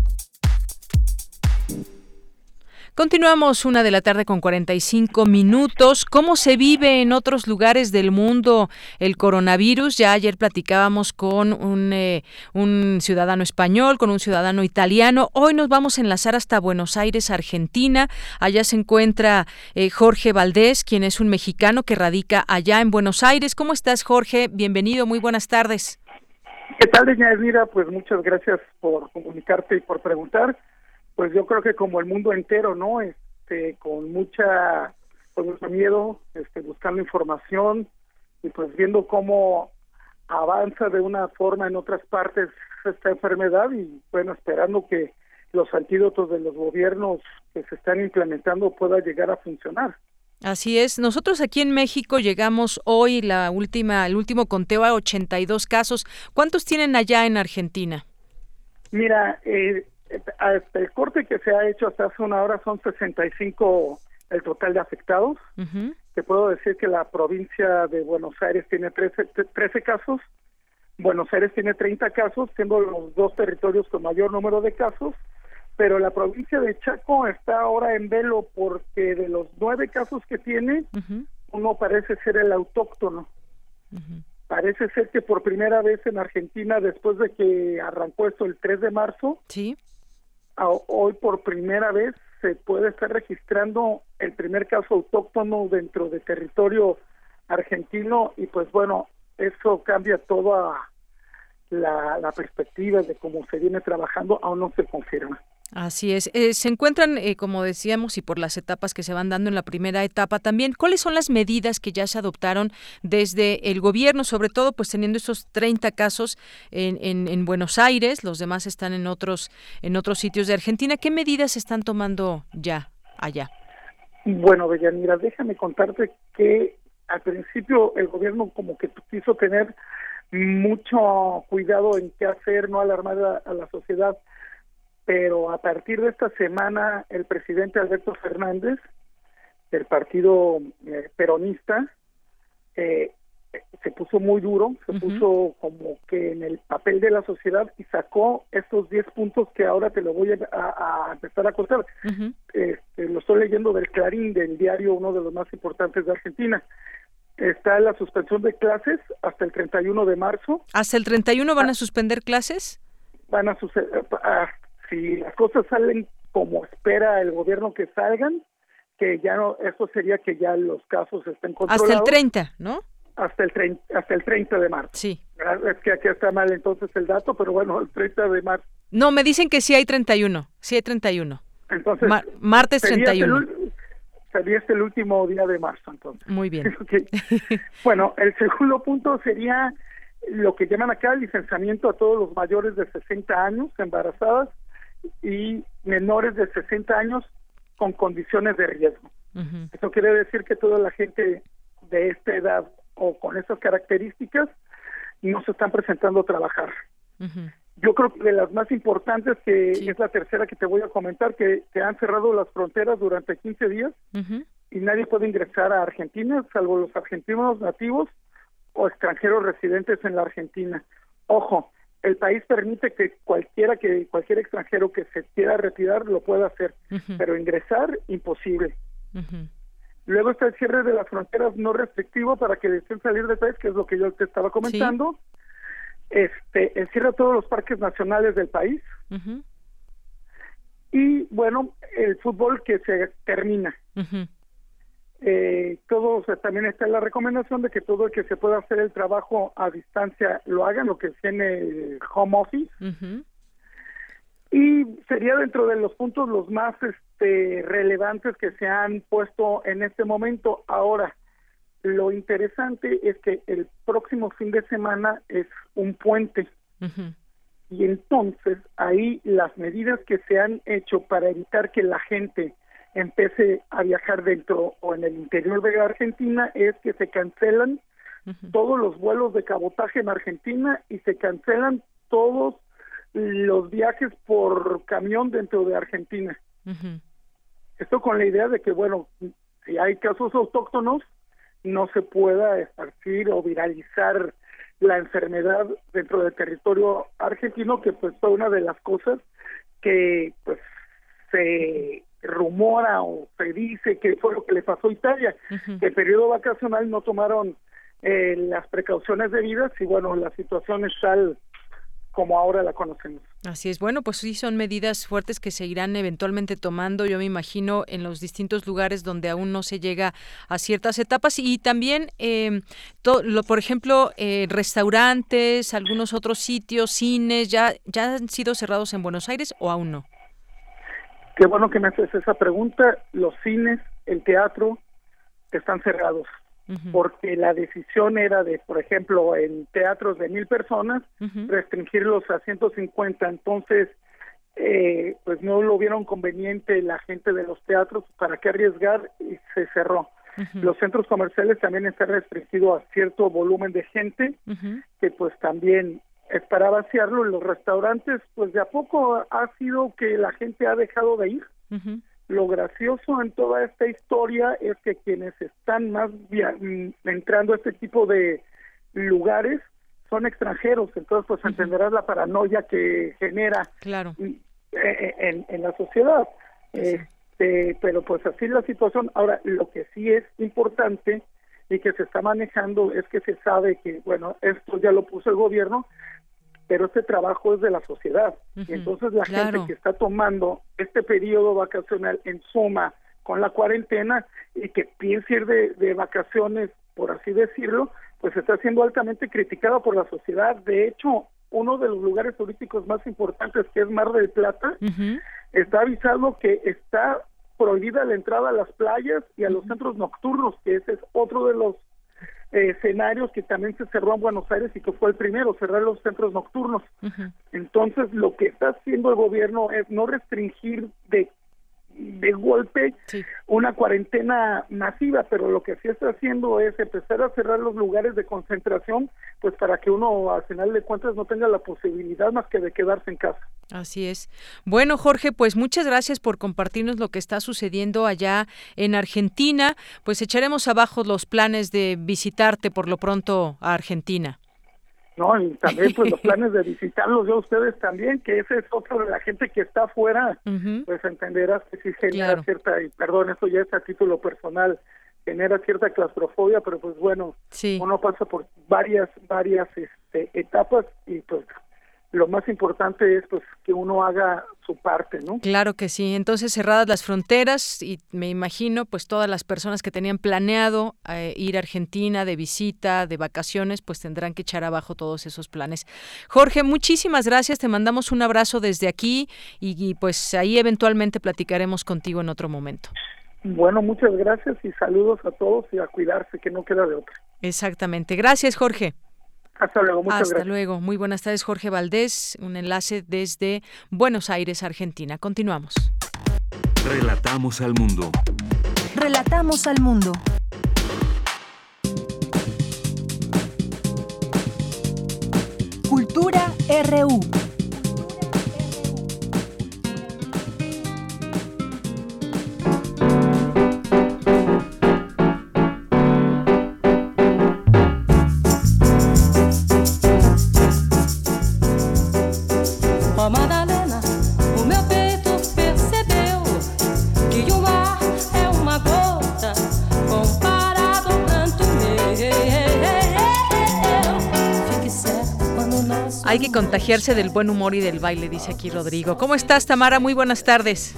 Continuamos una de la tarde con 45 minutos. ¿Cómo se vive en otros lugares del mundo el coronavirus? Ya ayer platicábamos con un, eh, un ciudadano español, con un ciudadano italiano. Hoy nos vamos a enlazar hasta Buenos Aires, Argentina. Allá se encuentra eh, Jorge Valdés, quien es un mexicano que radica allá en Buenos Aires. ¿Cómo estás, Jorge? Bienvenido, muy buenas tardes. ¿Qué tal, doña Elvira? Pues muchas gracias por comunicarte y por preguntar pues yo creo que como el mundo entero, ¿no? Este, con mucha, con mucho miedo, este, buscando información y pues viendo cómo avanza de una forma en otras partes esta enfermedad y bueno, esperando que los antídotos de los gobiernos que se están implementando puedan llegar a funcionar. Así es. Nosotros aquí en México llegamos hoy la última el último conteo a 82 casos. ¿Cuántos tienen allá en Argentina? Mira, eh, el corte que se ha hecho hasta hace una hora son 65 el total de afectados. Te puedo decir que la provincia de Buenos Aires tiene 13, 13 casos, Buenos Aires tiene 30 casos, siendo los dos territorios con mayor número de casos, pero la provincia de Chaco está ahora en velo porque de los nueve casos que tiene, uno parece ser el autóctono. Parece ser que por primera vez en Argentina, después de que arrancó esto el 3 de marzo, sí hoy por primera vez se puede estar registrando el primer caso autóctono dentro de territorio argentino y pues bueno, eso cambia toda la, perspectiva de cómo se viene trabajando, aún no se confirma. Así es. Eh, se encuentran, eh, como decíamos, y por las etapas que se van dando en la primera etapa también, ¿cuáles son las medidas que ya se adoptaron desde el gobierno, sobre todo pues teniendo esos 30 casos en, en, Buenos Aires, los demás están en otros, en otros sitios de Argentina? ¿Qué medidas se están tomando ya allá? Bueno, Bellanira, déjame contarte que al principio el gobierno como que quiso tener mucho cuidado en qué hacer, no alarmar a la sociedad pero a partir de esta semana el presidente Alberto Fernández del partido eh, peronista eh, se puso muy duro, se puso como que en el papel de la sociedad y sacó estos 10 puntos que ahora te lo voy a, empezar a contar. este, lo estoy leyendo del Clarín, del diario, uno de los más importantes de Argentina. Está la suspensión de clases hasta el 31 de marzo. ¿Hasta el 31 van a suspender clases? Van a suceder, ah, si las cosas salen como espera el gobierno que salgan, que ya no, eso sería que ya los casos estén controlados. Hasta el 30, ¿no? Hasta el 30, hasta el 30 de marzo. Sí. Es que aquí está mal entonces el dato, pero bueno, el 30 de marzo. No, me dicen que sí hay 31, sí hay 31. Entonces, martes 31. El, sería este el último día de marzo, entonces. Muy bien. bueno, el segundo punto sería lo que llaman acá el licenciamiento a todos los mayores de 60 años, embarazadas y menores de 60 años con condiciones de riesgo. Eso quiere decir que toda la gente de esta edad o con esas características no se están presentando a trabajar. Yo creo que de las más importantes, que es la tercera que te voy a comentar, que, que han cerrado las fronteras durante 15 días y nadie puede ingresar a Argentina, salvo los argentinos nativos o extranjeros residentes en la Argentina. Ojo, el país permite que cualquiera que cualquier extranjero que se quiera retirar lo pueda hacer, pero ingresar imposible. Luego está el cierre de las fronteras no restrictivo para que deseen salir del país, que es lo que yo te estaba comentando. Este, el cierre de todos los parques nacionales del país. Y bueno, el fútbol que se termina. Eh, todo, también está la recomendación de que todo el que se pueda hacer el trabajo a distancia lo hagan, lo que tiene home office. Y sería dentro de los puntos los más este, relevantes que se han puesto en este momento. Ahora, lo interesante es que el próximo fin de semana es un puente. Y entonces ahí las medidas que se han hecho para evitar que la gente empiece a viajar dentro o en el interior de Argentina es que se cancelan todos los vuelos de cabotaje en Argentina y se cancelan todos los viajes por camión dentro de Argentina. Esto con la idea de que, bueno, si hay casos autóctonos, no se pueda esparcir o viralizar la enfermedad dentro del territorio argentino, que pues fue una de las cosas que pues se rumora o se dice que fue lo que le pasó a Italia, que el periodo vacacional no tomaron eh, las precauciones debidas y bueno, la situación es tal como ahora la conocemos. Así es. Bueno, pues sí son medidas fuertes que se irán eventualmente tomando, yo me imagino, en los distintos lugares donde aún no se llega a ciertas etapas y también, eh, lo, por ejemplo, eh, restaurantes, algunos otros sitios, cines, ya ya han sido cerrados en Buenos Aires o aún no. Qué bueno que me haces esa pregunta. Los cines, el teatro están cerrados porque la decisión era de, por ejemplo, en teatros de mil personas, restringirlos a 150. Entonces, eh, pues no lo vieron conveniente la gente de los teatros, ¿para qué arriesgar? Y se cerró. Los centros comerciales también están restringidos a cierto volumen de gente, que pues también para vaciarlo. En los restaurantes, pues de a poco ha sido que la gente ha dejado de ir. Lo gracioso en toda esta historia es que quienes están más mm, entrando a este tipo de lugares son extranjeros, entonces pues entenderás la paranoia que genera claro. Mm, eh, en, en, la sociedad. Este, pero pues así es la situación. Ahora, lo que sí es importante y que se está manejando es que se sabe que, bueno, esto ya lo puso el gobierno, pero este trabajo es de la sociedad. y entonces la gente que está tomando este periodo vacacional en suma con la cuarentena y que piensa ir de, vacaciones, por así decirlo, pues está siendo altamente criticada por la sociedad. De hecho, uno de los lugares turísticos más importantes, que es Mar del Plata, está avisado que está prohibida la entrada a las playas y a los centros nocturnos, que ese es otro de los escenarios que también se cerró en Buenos Aires y que fue el primero, cerrar los centros nocturnos. Entonces, lo que está haciendo el gobierno es no restringir de de golpe una cuarentena masiva, pero lo que sí está haciendo es empezar a cerrar los lugares de concentración, pues para que uno al final de cuentas no tenga la posibilidad más que de quedarse en casa. Así es. Bueno, Jorge, pues muchas gracias por compartirnos lo que está sucediendo allá en Argentina. Pues echaremos abajo los planes de visitarte por lo pronto a Argentina. ¿No? Y también pues los planes de visitarlos de ustedes también, que ese es otro de la gente que está afuera, pues entenderás que sí genera cierta, y perdón, eso ya es a título personal, genera cierta claustrofobia, pero pues bueno, uno pasa por varias, varias este, etapas y pues lo más importante es pues que uno haga su parte, ¿no? Claro que sí. Entonces cerradas las fronteras y me imagino pues todas las personas que tenían planeado eh, ir a Argentina de visita, de vacaciones, pues tendrán que echar abajo todos esos planes. Jorge, muchísimas gracias. Te mandamos un abrazo desde aquí y, pues ahí eventualmente platicaremos contigo en otro momento. Bueno, muchas gracias y saludos a todos y a cuidarse que no queda de otra. Exactamente. Gracias, Jorge. Hasta luego, muchas Hasta luego. Muy buenas tardes, Jorge Valdés. Un enlace desde Buenos Aires, Argentina. Continuamos. Relatamos al mundo. Relatamos al mundo. RU. Que contagiarse del buen humor y del baile, dice aquí Rodrigo. ¿Cómo estás, Tamara? Muy buenas tardes.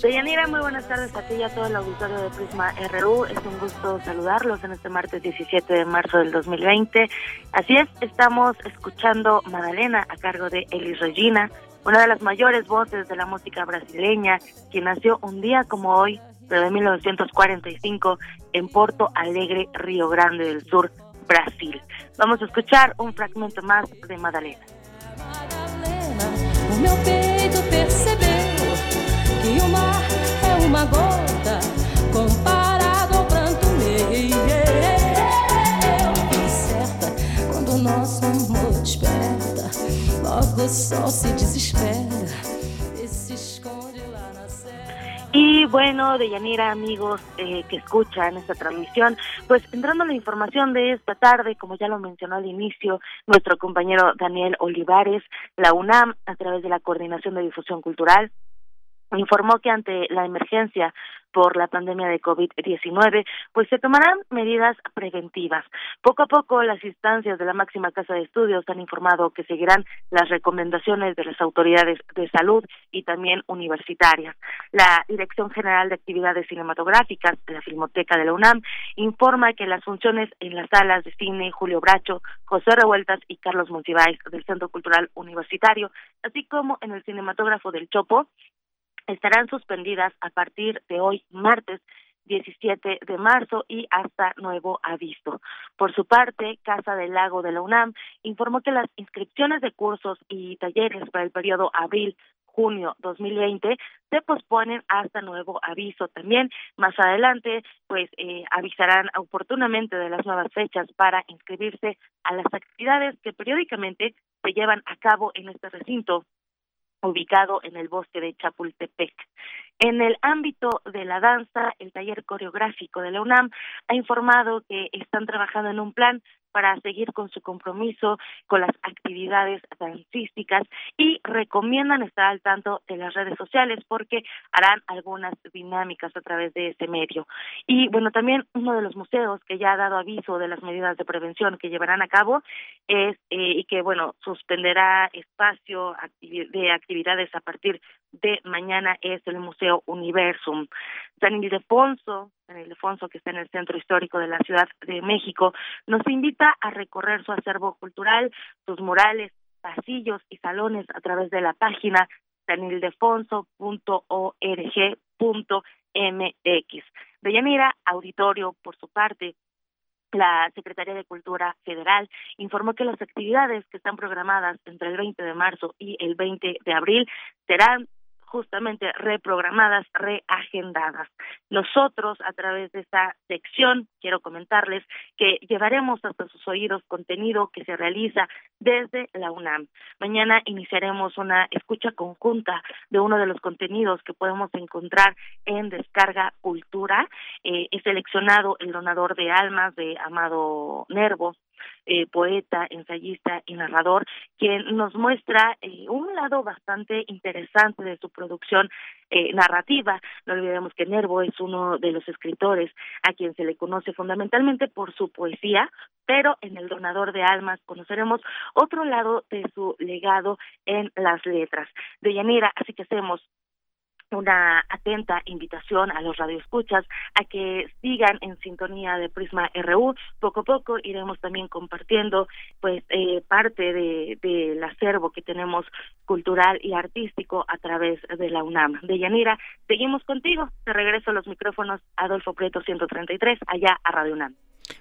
Deyanira, muy buenas tardes a ti y a todo el auditorio de Prisma RU. Es un gusto saludarlos en este martes 17 de marzo del 2020. Así es, estamos escuchando Madalena a cargo de Elis Regina, una de las mayores voces de la música brasileña, quien nació un día como hoy, pero de 1945, en Porto Alegre, Río Grande del Sur, Brasil. Vamos a escuchar un fragmento más de Madalena. O meu peito percebeu que o mar é uma gota comparado ao pranto. Eu certa quando o nosso amor desperta, logo o sol se desespera Y bueno, de Yanira, amigos eh, que escuchan esta transmisión, pues entrando a la información de esta tarde, como ya lo mencionó al inicio nuestro compañero Daniel Olivares, la UNAM, a través de la Coordinación de Difusión Cultural, informó que ante la emergencia por la pandemia de COVID-19, pues se tomarán medidas preventivas. Poco a poco, las instancias de la máxima casa de estudios han informado que seguirán las recomendaciones de las autoridades de salud y también universitarias. La Dirección General de Actividades Cinematográficas de la Filmoteca de la UNAM informa que las funciones en las salas de cine Julio Bracho, José Revueltas y Carlos Monsiváis del Centro Cultural Universitario, así como en el cinematógrafo del Chopo, estarán suspendidas a partir de hoy, martes 17 de marzo y hasta nuevo aviso. Por su parte, Casa del Lago de la UNAM informó que las inscripciones de cursos y talleres para el periodo abril junio 2020 se posponen hasta nuevo aviso. También más adelante, pues eh, avisarán oportunamente de las nuevas fechas para inscribirse a las actividades que periódicamente se llevan a cabo en este recinto ubicado en el bosque de Chapultepec. En el ámbito de la danza, el taller coreográfico de la UNAM ha informado que están trabajando en un plan para seguir con su compromiso con las actividades dancísticas y recomiendan estar al tanto de las redes sociales porque harán algunas dinámicas a través de ese medio. Y bueno, también uno de los museos que ya ha dado aviso de las medidas de prevención que llevarán a cabo es eh, y que bueno, suspenderá espacio de actividades a partir de mañana es el Museo Universum. San Ildefonso, San Ildefonso que está en el centro histórico de la Ciudad de México, nos invita a recorrer su acervo cultural, sus murales, pasillos y salones a través de la página sanildefonso.org.mx. Deyanira Auditorio, por su parte, la Secretaría de Cultura Federal informó que las actividades que están programadas entre el 20 de marzo y el 20 de abril serán justamente reprogramadas, reagendadas. Nosotros, a través de esta sección, quiero comentarles que llevaremos hasta sus oídos contenido que se realiza desde la UNAM. Mañana iniciaremos una escucha conjunta de uno de los contenidos que podemos encontrar en Descarga Cultura. Eh, he seleccionado El Donador de Almas de Amado Nervo, eh, poeta, ensayista y narrador, quien nos muestra eh, un lado bastante interesante de su producción eh, narrativa. No olvidemos que Nervo es uno de los escritores a quien se le conoce fundamentalmente por su poesía, pero en El Donador de Almas conoceremos otro lado de su legado en las letras. De Yanira, así que hacemos una atenta invitación a los radioescuchas a que sigan en sintonía de Prisma RU. Poco a poco iremos también compartiendo pues eh, parte de del acervo que tenemos cultural y artístico a través de la UNAM. De Yanira, seguimos contigo. Te regreso a los micrófonos Adolfo Prieto 133 allá a Radio UNAM.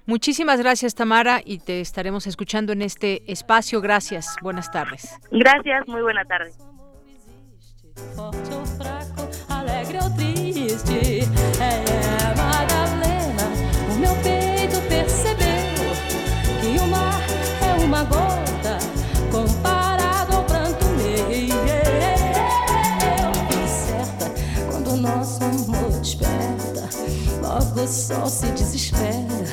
Muchísimas gracias, Tamara, y te estaremos escuchando en este espacio. Gracias. Buenas tardes. Gracias, muy buena tarde. meu triste. É, é Madalena, o meu peito percebeu que o mar é uma gota comparado ao pranto meu. Eu fiz certa quando o nosso amor desperta, logo o sol se desespera.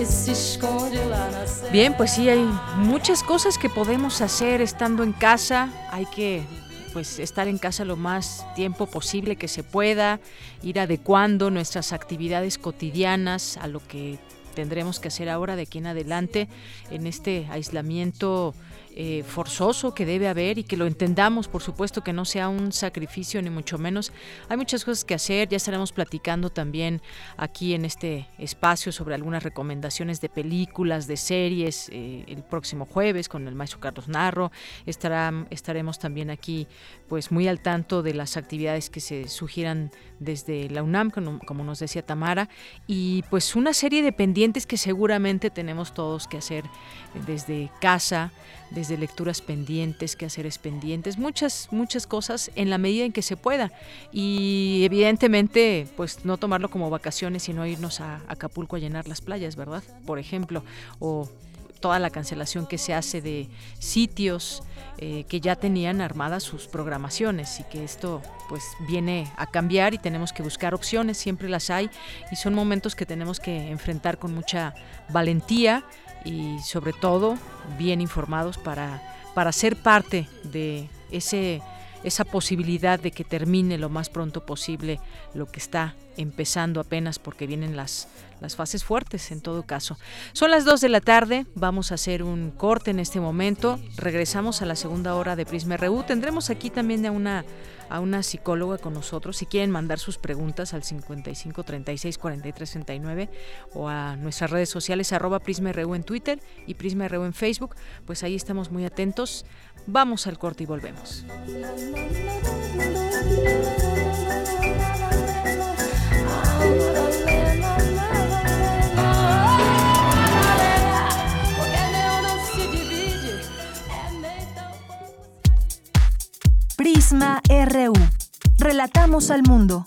e se esconde lá na Bem, pois sí, há muitas coisas que podemos fazer estando em casa. Hay que pues estar en casa lo más tiempo posible que se pueda, ir adecuando nuestras actividades cotidianas a lo que tendremos que hacer ahora de aquí en adelante en este aislamiento eh, forzoso que debe haber y que lo entendamos, por supuesto, que no sea un sacrificio ni mucho menos. Hay muchas cosas que hacer, ya estaremos platicando también aquí en este espacio sobre algunas recomendaciones de películas, de series, eh, el próximo jueves con el maestro Carlos Narro. Estará, estaremos también aquí pues muy al tanto de las actividades que se sugieran desde la UNAM, como, como nos decía Tamara, y pues una serie de pendientes que seguramente tenemos todos que hacer desde casa, desde lecturas pendientes, quehaceres pendientes, muchas, muchas cosas en la medida en que se pueda. Y evidentemente, pues no tomarlo como vacaciones, sino irnos a Acapulco a llenar las playas, ¿verdad? Por ejemplo, o toda la cancelación que se hace de sitios eh, que ya tenían armadas sus programaciones y que esto pues viene a cambiar y tenemos que buscar opciones, siempre las hay y son momentos que tenemos que enfrentar con mucha valentía y sobre todo bien informados para, para ser parte de ese esa posibilidad de que termine lo más pronto posible lo que está empezando apenas porque vienen las, las fases fuertes en todo caso. Son las 2 de la tarde, vamos a hacer un corte en este momento, regresamos a la segunda hora de Prisma RU, tendremos aquí también a una, a una psicóloga con nosotros, si quieren mandar sus preguntas al 55 36 43 69 o a nuestras redes sociales arroba Prisma RU en Twitter y Prisma RU en Facebook, pues ahí estamos muy atentos. Vamos al corte y volvemos. Prisma RU. Relatamos al mundo.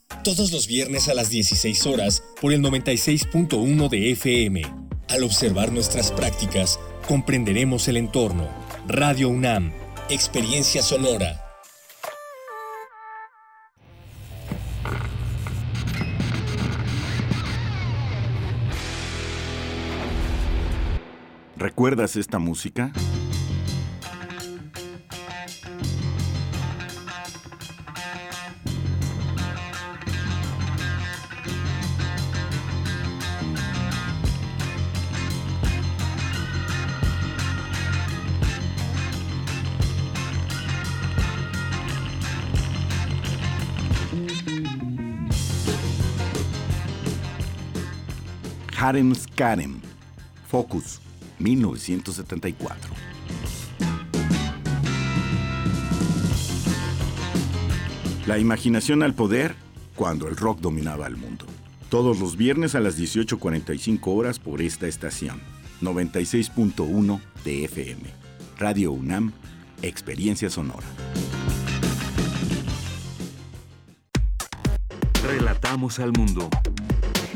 todos los viernes a las 16 horas por el 96.1 de FM. Al observar nuestras prácticas, comprenderemos el entorno. Radio UNAM, Experiencia Sonora. ¿Recuerdas esta música? Harem Skarem. Focus, 1974. La imaginación al poder cuando el rock dominaba el mundo. Todos los viernes a las 18.45 horas por esta estación. 96.1 de FM. Radio UNAM, Experiencia Sonora. Relatamos al mundo.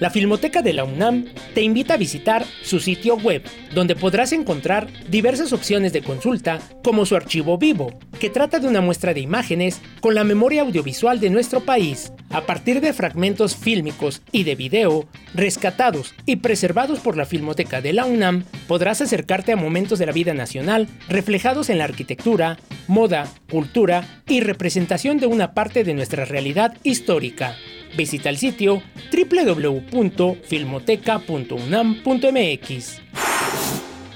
La Filmoteca de la UNAM te invita a visitar su sitio web, donde podrás encontrar diversas opciones de consulta, como su archivo vivo, que trata de una muestra de imágenes con la memoria audiovisual de nuestro país, a partir de fragmentos fílmicos y de video, rescatados y preservados por la Filmoteca de la UNAM, podrás acercarte a momentos de la vida nacional reflejados en la arquitectura, moda, cultura y representación de una parte de nuestra realidad histórica. Visita el sitio www.filmoteca.unam.mx.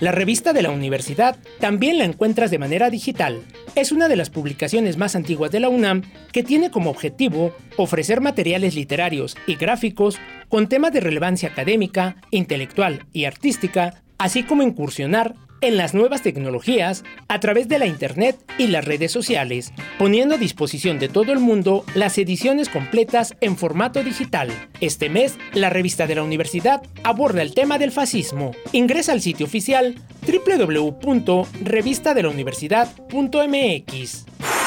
La revista de la universidad también la encuentras de manera digital. Es una de las publicaciones más antiguas de la UNAM que tiene como objetivo ofrecer materiales literarios y gráficos con temas de relevancia académica, intelectual y artística, así como incursionar en las nuevas tecnologías a través de la Internet y las redes sociales, poniendo a disposición de todo el mundo las ediciones completas en formato digital. Este mes, la revista de la universidad aborda el tema del fascismo. Ingresa al sitio oficial www.revistadelauniversidad.mx.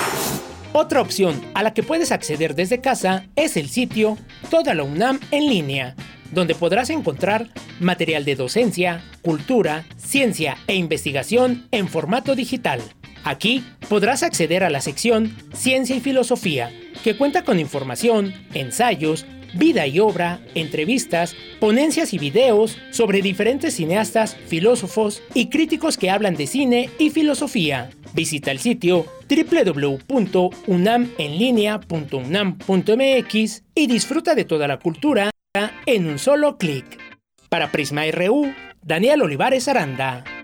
Otra opción a la que puedes acceder desde casa es el sitio Toda la UNAM en línea, donde podrás encontrar material de docencia, cultura, ciencia e investigación en formato digital. Aquí podrás acceder a la sección Ciencia y Filosofía, que cuenta con información, ensayos, vida y obra, entrevistas, ponencias y videos sobre diferentes cineastas, filósofos y críticos que hablan de cine y filosofía. Visita el sitio www.unamenlinea.unam.mx y disfruta de toda la cultura en un solo clic. Para Prisma RU, Daniel Olivares Aranda.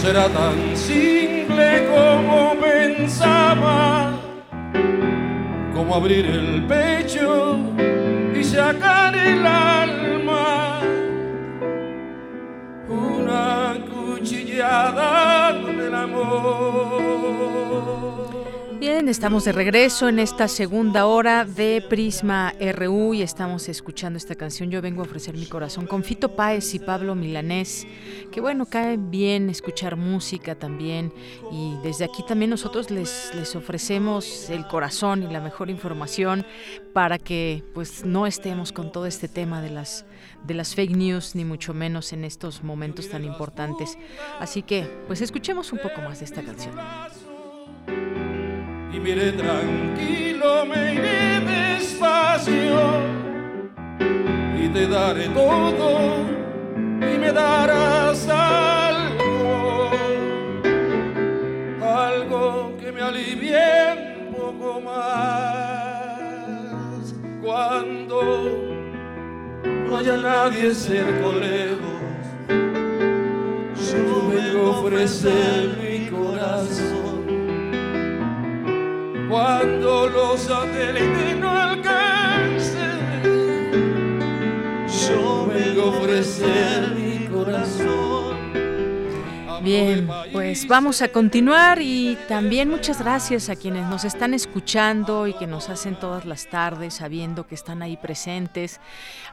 Será tan simple como pensaba, como abrir el pecho y sacar el alma, una cuchillada del amor. Bien, estamos de regreso en esta segunda hora de Prisma RU y estamos escuchando esta canción Yo vengo a ofrecer mi corazón con Fito Páez y Pablo Milanés. Que bueno, cae bien escuchar música también y desde aquí también nosotros les, les ofrecemos el corazón y la mejor información para que pues no estemos con todo este tema de las de las fake news ni mucho menos en estos momentos tan importantes. Así que pues escuchemos un poco más de esta canción y mire tranquilo, me iré despacio y te daré todo y me darás algo, algo que me alivie un poco más cuando no haya nadie cerca o lejos. Yo vengo a ofrecer mi corazón cuando los satélites no alcancen. Yo vengo a ofrecer mi corazón. Bien, pues vamos a continuar y también muchas gracias a quienes nos están escuchando y que nos hacen todas las tardes sabiendo que están ahí presentes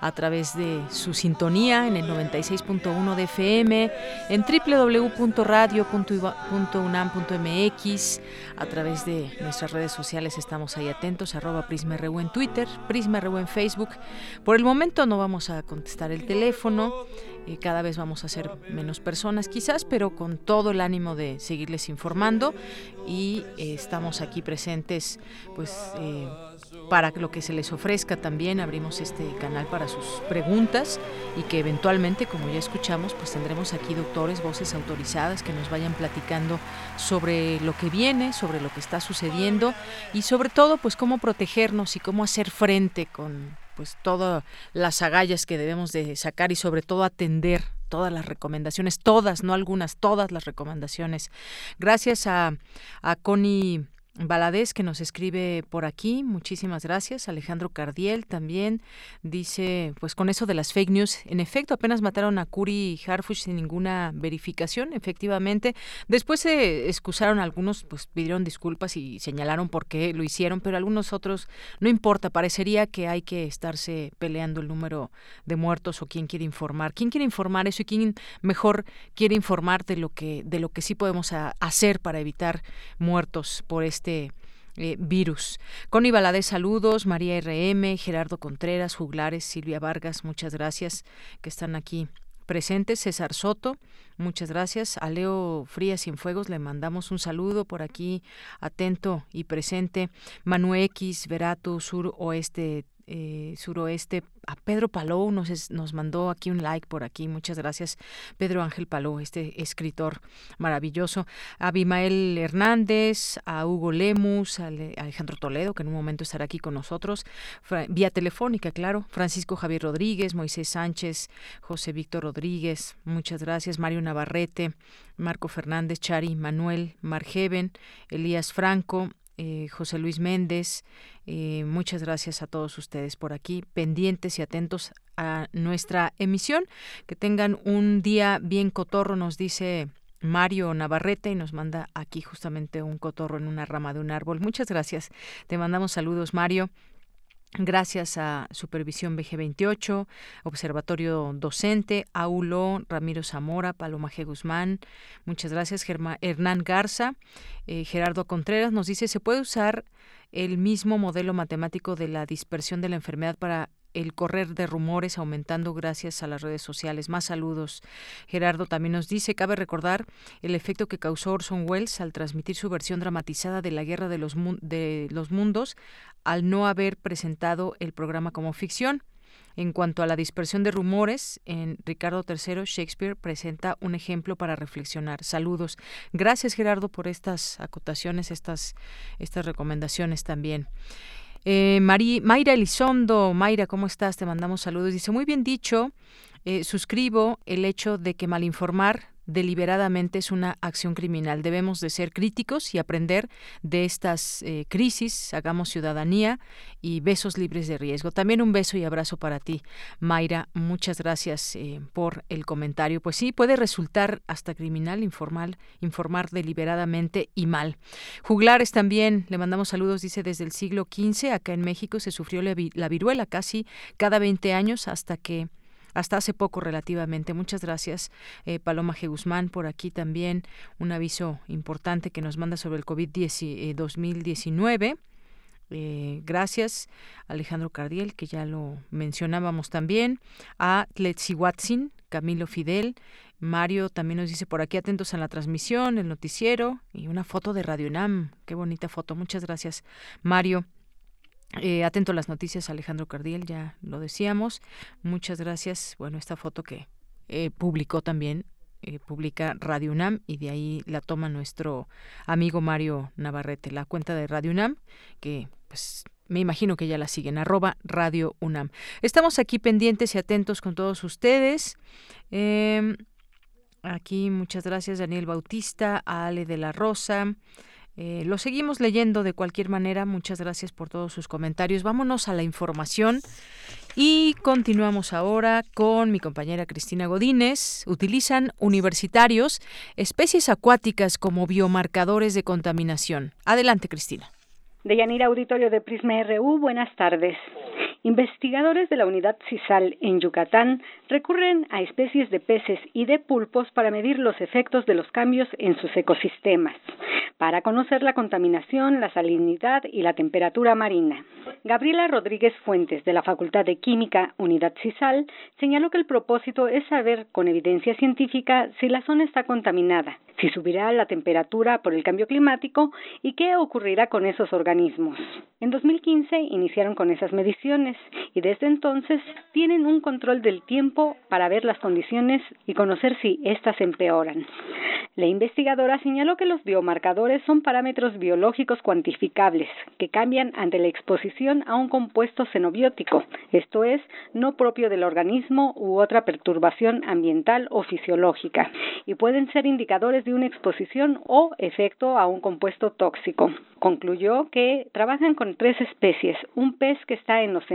a través de su sintonía en el 96.1 de FM, en www.radio.unam.mx, a través de nuestras redes sociales estamos ahí atentos, arroba PrismaRU en Twitter, PrismaRU en Facebook. Por el momento no vamos a contestar el teléfono, eh, cada vez vamos a ser menos personas quizás, pero con todo el ánimo de seguirles informando y eh, estamos aquí presentes pues eh, para lo que se les ofrezca también. Abrimos este canal para sus preguntas y que eventualmente como ya escuchamos pues tendremos aquí doctores voces autorizadas que nos vayan platicando sobre lo que viene sobre lo que está sucediendo y sobre todo pues cómo protegernos y cómo hacer frente con pues todas las agallas que debemos de sacar y sobre todo atender todas las recomendaciones, todas, no algunas, todas las recomendaciones. Gracias a, a Connie Baladés que nos escribe por aquí, muchísimas gracias. Alejandro Cardiel también dice, pues con eso de las fake news, en efecto apenas mataron a Curi Harfush sin ninguna verificación, efectivamente. Después se excusaron algunos, pues pidieron disculpas y señalaron por qué lo hicieron, pero algunos otros no importa, parecería que hay que estarse peleando el número de muertos o quién quiere informar. ¿Quién quiere informar eso y quién mejor quiere informar de lo que de lo que sí podemos hacer para evitar muertos por este este eh, virus. Connie Valadez, saludos, María RM, Gerardo Contreras, Juglares, Silvia Vargas, muchas gracias que están aquí presentes. César Soto, muchas gracias. A Leo Frías Cienfuegos le mandamos un saludo por aquí, atento y presente. Manu X, Verato, Sur Oeste eh, suroeste. A Pedro Palou nos, nos mandó aquí un like por aquí. Muchas gracias, Pedro Ángel Palou, este escritor maravilloso. A Abimael Hernández, a Hugo Lemus, a Alejandro Toledo, que en un momento estará aquí con nosotros, vía telefónica, claro. Francisco Javier Rodríguez, Moisés Sánchez, José Víctor Rodríguez, muchas gracias. Mario Navarrete, Marco Fernández, Chari, Manuel Margeven, Elías Franco, eh, José Luis Méndez. Eh, muchas gracias a todos ustedes por aquí, pendientes y atentos a nuestra emisión. Que tengan un día bien cotorro, nos dice Mario Navarrete y nos manda aquí justamente un cotorro en una rama de un árbol. Muchas gracias. Te mandamos saludos, Mario. Gracias a Supervisión BG28, Observatorio Docente, Aulo, Ramiro Zamora, Paloma G. Guzmán. Muchas gracias, Hernán Garza. Eh, Gerardo Contreras nos dice, ¿se puede usar el mismo modelo matemático de la dispersión de la enfermedad para el correr de rumores aumentando gracias a las redes sociales. Más saludos. Gerardo también nos dice, cabe recordar el efecto que causó Orson Welles al transmitir su versión dramatizada de la Guerra de los Mundos al no haber presentado el programa como ficción. En cuanto a la dispersión de rumores, en Ricardo III, Shakespeare presenta un ejemplo para reflexionar. Saludos. Gracias, Gerardo, por estas acotaciones, estas, estas recomendaciones también. Eh, Mayra Elizondo, Mayra, ¿cómo estás? Te mandamos saludos. Dice, muy bien dicho, eh, suscribo el hecho de que malinformar deliberadamente es una acción criminal. Debemos de ser críticos y aprender de estas eh, crisis. Hagamos ciudadanía y besos libres de riesgo. También un beso y abrazo para ti, Mayra. Muchas gracias eh, por el comentario. Pues sí, puede resultar hasta criminal informal, informar deliberadamente y mal. Juglares también, le mandamos saludos, dice desde el siglo XV, acá en México se sufrió la, la viruela casi cada 20 años hasta que hasta hace poco relativamente. Muchas gracias, eh, Paloma G. Guzmán, por aquí también un aviso importante que nos manda sobre el COVID-2019. Eh, eh, gracias, Alejandro Cardiel, que ya lo mencionábamos también, a Watson, Camilo Fidel, Mario también nos dice por aquí atentos a la transmisión, el noticiero y una foto de Radio Nam. Qué bonita foto. Muchas gracias, Mario. Eh, atento a las noticias, Alejandro Cardiel, ya lo decíamos. Muchas gracias. Bueno, esta foto que eh, publicó también, eh, publica Radio UNAM y de ahí la toma nuestro amigo Mario Navarrete, la cuenta de Radio UNAM, que pues me imagino que ya la siguen, arroba Radio UNAM. Estamos aquí pendientes y atentos con todos ustedes. Em, aquí muchas gracias Daniel Bautista, Ale de la Rosa. Eh, lo seguimos leyendo de cualquier manera. Muchas gracias por todos sus comentarios. Vámonos a la información Y continuamos ahora con mi compañera Cristina Godínez. Utilizan universitarios especies acuáticas como biomarcadores de contaminación. Adelante, Cristina. Deyanira Auditorio de Prisma RU, buenas tardes. Investigadores de la unidad CISAL en Yucatán recurren a especies de peces y de pulpos para medir los efectos de los cambios en sus ecosistemas, para conocer la contaminación, la salinidad y la temperatura marina. Gabriela Rodríguez Fuentes, de la Facultad de Química, Unidad CISAL, señaló que el propósito es saber con evidencia científica si la zona está contaminada, si subirá la temperatura por el cambio climático y qué ocurrirá con esos organismos. En 2015 iniciaron con esas mediciones y desde entonces tienen un control del tiempo para ver las condiciones y conocer si éstas empeoran. La investigadora señaló que los biomarcadores son parámetros biológicos cuantificables que cambian ante la exposición a un compuesto xenobiótico, esto es, no propio del organismo u otra perturbación ambiental o fisiológica, y pueden ser indicadores de una exposición o efecto a un compuesto tóxico. Concluyó que trabajan con tres especies, un pez que está en los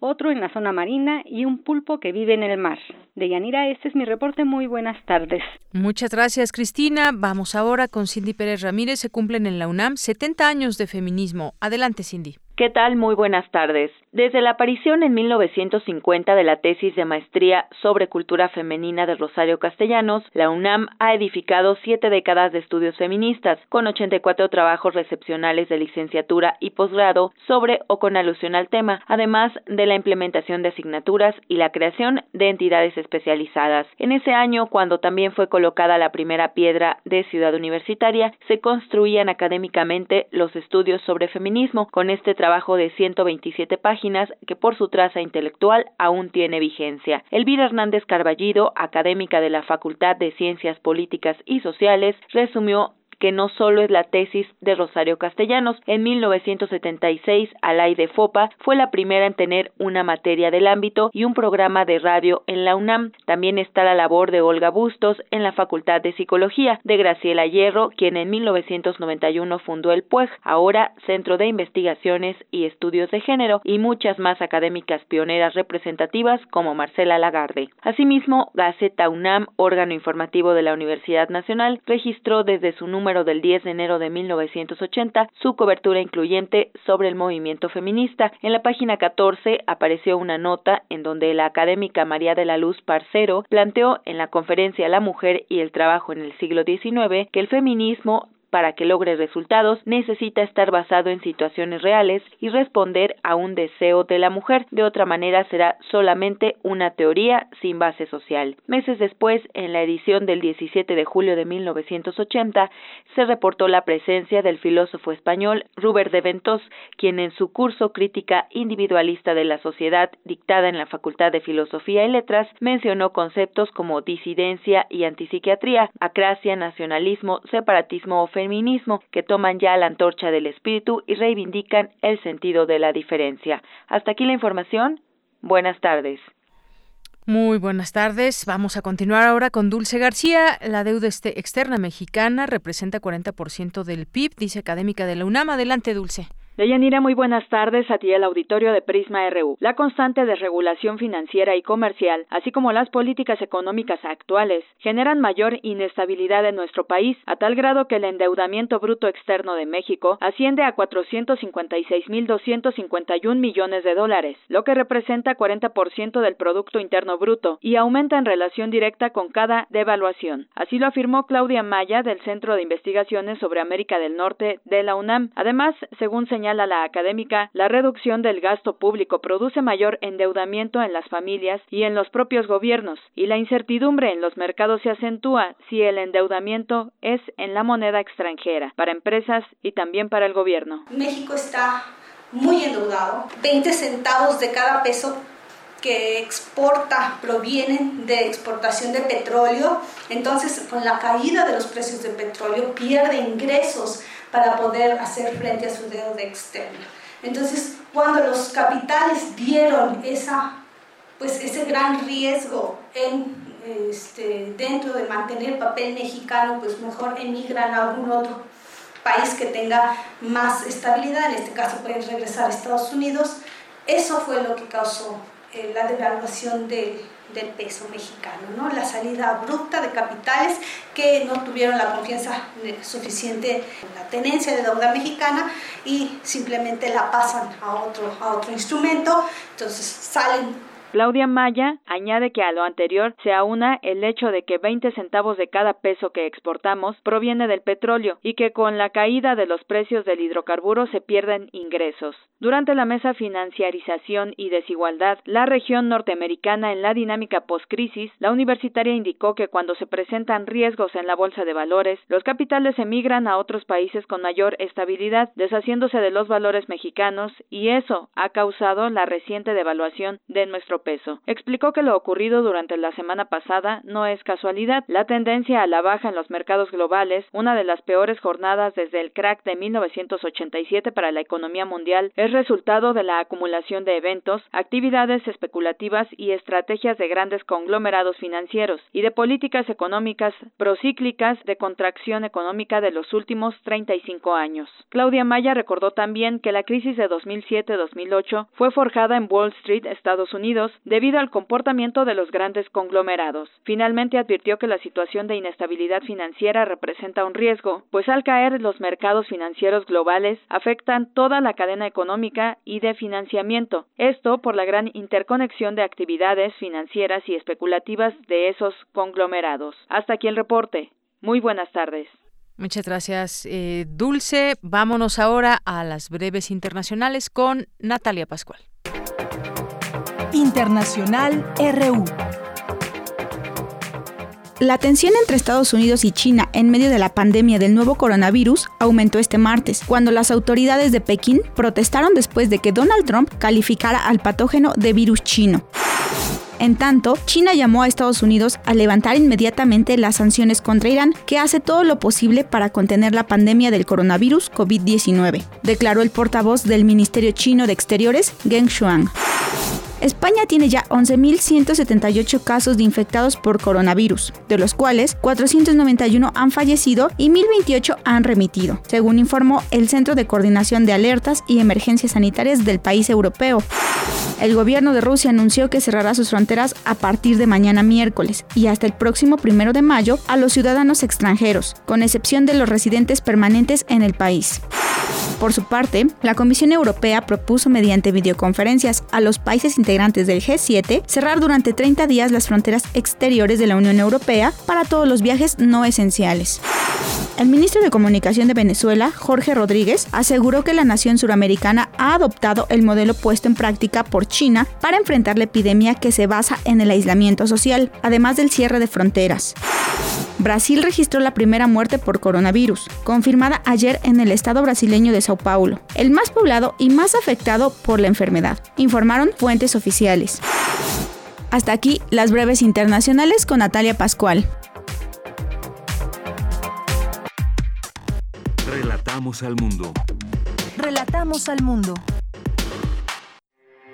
otro en la zona marina y un pulpo que vive en el mar. De Yanira, este es mi reporte. Muy buenas tardes. Muchas gracias, Cristina. Vamos ahora con Cindy Pérez Ramírez. Se cumplen en la UNAM 70 años de feminismo. Adelante, Cindy. ¿Qué tal? Muy buenas tardes. Desde la aparición en 1950 de la tesis de maestría sobre cultura femenina de Rosario Castellanos, la UNAM ha edificado siete décadas de estudios feministas, con 84 trabajos recepcionales de licenciatura y posgrado sobre o con alusión al tema, además de la implementación de asignaturas y la creación de entidades especializadas. En ese año, cuando también fue colocada la primera piedra de Ciudad Universitaria, se construían académicamente los estudios sobre feminismo. Con este trabajo trabajo de 127 páginas que por su traza intelectual aún tiene vigencia. Elvira Hernández Carballido, académica de la Facultad de Ciencias Políticas y Sociales, resumió que no solo es la tesis de Rosario Castellanos. En 1976, Alay de Fopa fue la primera en tener una materia del ámbito y un programa de radio en la UNAM. También está la labor de Olga Bustos en la Facultad de Psicología, de Graciela Hierro, quien en 1991 fundó el PUEG, ahora Centro de Investigaciones y Estudios de Género, y muchas más académicas pioneras representativas como Marcela Lagarde. Asimismo, Gaceta UNAM, órgano informativo de la Universidad Nacional, registró desde su número del 10 de enero de 1980 su cobertura incluyente sobre el movimiento feminista. En la página 14 apareció una nota en donde la académica María de la Luz Parcero planteó en la conferencia La mujer y el trabajo en el siglo XIX que el feminismo para que logre resultados necesita estar basado en situaciones reales y responder a un deseo de la mujer. De otra manera será solamente una teoría sin base social. Meses después, en la edición del 17 de julio de 1980, se reportó la presencia del filósofo español Ruber de Ventos, quien en su curso Crítica Individualista de la Sociedad dictada en la Facultad de Filosofía y Letras mencionó conceptos como disidencia y antipsiquiatría, acracia, nacionalismo, separatismo o feminismo que toman ya la antorcha del espíritu y reivindican el sentido de la diferencia. Hasta aquí la información. Buenas tardes. Muy buenas tardes. Vamos a continuar ahora con Dulce García. La deuda este, externa mexicana representa 40% del PIB, dice académica de la UNAM. Adelante, Dulce. Deyanira, muy buenas tardes a ti el auditorio de Prisma RU. La constante desregulación financiera y comercial, así como las políticas económicas actuales, generan mayor inestabilidad en nuestro país, a tal grado que el endeudamiento bruto externo de México asciende a 456.251 millones de dólares, lo que representa 40% del Producto Interno Bruto y aumenta en relación directa con cada devaluación. Así lo afirmó Claudia Maya del Centro de Investigaciones sobre América del Norte de la UNAM. Además, según señala señala la académica, la reducción del gasto público produce mayor endeudamiento en las familias y en los propios gobiernos, y la incertidumbre en los mercados se acentúa si el endeudamiento es en la moneda extranjera, para empresas y también para el gobierno. México está muy endeudado, 20 centavos de cada peso que exporta provienen de exportación de petróleo, entonces con la caída de los precios del petróleo pierde ingresos para poder hacer frente a su deuda externa. Entonces, cuando los capitales vieron esa, pues, ese gran riesgo en, este, dentro de mantener papel mexicano, pues mejor emigran a algún otro país que tenga más estabilidad, en este caso pueden regresar a Estados Unidos. Eso fue lo que causó eh, la devaluación del, del peso mexicano, ¿no? la salida abrupta de capitales que no tuvieron la confianza suficiente en la tenencia de deuda mexicana y simplemente la pasan a otro, a otro instrumento, entonces salen Claudia Maya añade que a lo anterior se aúna el hecho de que 20 centavos de cada peso que exportamos proviene del petróleo y que con la caída de los precios del hidrocarburo se pierden ingresos. Durante la mesa Financiarización y Desigualdad, la región norteamericana en la dinámica postcrisis, la universitaria indicó que cuando se presentan riesgos en la bolsa de valores, los capitales emigran a otros países con mayor estabilidad, deshaciéndose de los valores mexicanos, y eso ha causado la reciente devaluación de nuestro peso. Explicó que lo ocurrido durante la semana pasada no es casualidad. La tendencia a la baja en los mercados globales, una de las peores jornadas desde el crack de 1987 para la economía mundial, es resultado de la acumulación de eventos, actividades especulativas y estrategias de grandes conglomerados financieros y de políticas económicas procíclicas de contracción económica de los últimos 35 años. Claudia Maya recordó también que la crisis de 2007-2008 fue forjada en Wall Street, Estados Unidos, debido al comportamiento de los grandes conglomerados. Finalmente advirtió que la situación de inestabilidad financiera representa un riesgo, pues al caer los mercados financieros globales afectan toda la cadena económica y de financiamiento, esto por la gran interconexión de actividades financieras y especulativas de esos conglomerados. Hasta aquí el reporte. Muy buenas tardes. Muchas gracias, eh, Dulce. Vámonos ahora a las breves internacionales con Natalia Pascual. Internacional RU. La tensión entre Estados Unidos y China en medio de la pandemia del nuevo coronavirus aumentó este martes, cuando las autoridades de Pekín protestaron después de que Donald Trump calificara al patógeno de virus chino. En tanto, China llamó a Estados Unidos a levantar inmediatamente las sanciones contra Irán, que hace todo lo posible para contener la pandemia del coronavirus COVID-19, declaró el portavoz del Ministerio Chino de Exteriores, Geng Shuang. España tiene ya 11.178 casos de infectados por coronavirus, de los cuales 491 han fallecido y 1.028 han remitido, según informó el Centro de Coordinación de Alertas y Emergencias Sanitarias del país europeo. El gobierno de Rusia anunció que cerrará sus fronteras a partir de mañana miércoles y hasta el próximo primero de mayo a los ciudadanos extranjeros, con excepción de los residentes permanentes en el país. Por su parte, la Comisión Europea propuso mediante videoconferencias a los países integrantes del G7 cerrar durante 30 días las fronteras exteriores de la Unión Europea para todos los viajes no esenciales. El ministro de Comunicación de Venezuela, Jorge Rodríguez, aseguró que la nación suramericana ha adoptado el modelo puesto en práctica por China para enfrentar la epidemia que se basa en el aislamiento social, además del cierre de fronteras. Brasil registró la primera muerte por coronavirus, confirmada ayer en el estado brasileño de Sao Paulo, el más poblado y más afectado por la enfermedad, informaron fuentes oficiales. Hasta aquí las breves internacionales con Natalia Pascual. Relatamos al mundo. Relatamos al mundo.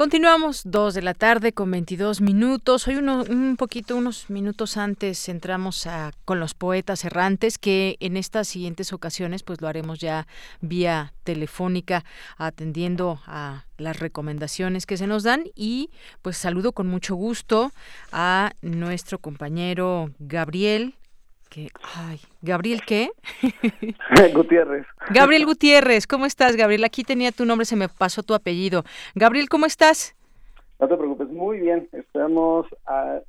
Continuamos, dos de la tarde con 22 minutos. Hoy uno, un poquito, unos minutos antes entramos a, con los poetas errantes, que en estas siguientes ocasiones pues lo haremos ya vía telefónica, atendiendo a las recomendaciones que se nos dan y pues saludo con mucho gusto a nuestro compañero Gabriel ay, Gabriel, ¿qué? Gutiérrez. Gabriel Gutiérrez, ¿cómo estás, Gabriel? Aquí tenía tu nombre, se me pasó tu apellido. Gabriel, ¿cómo estás? No te preocupes, muy bien. Estamos, a,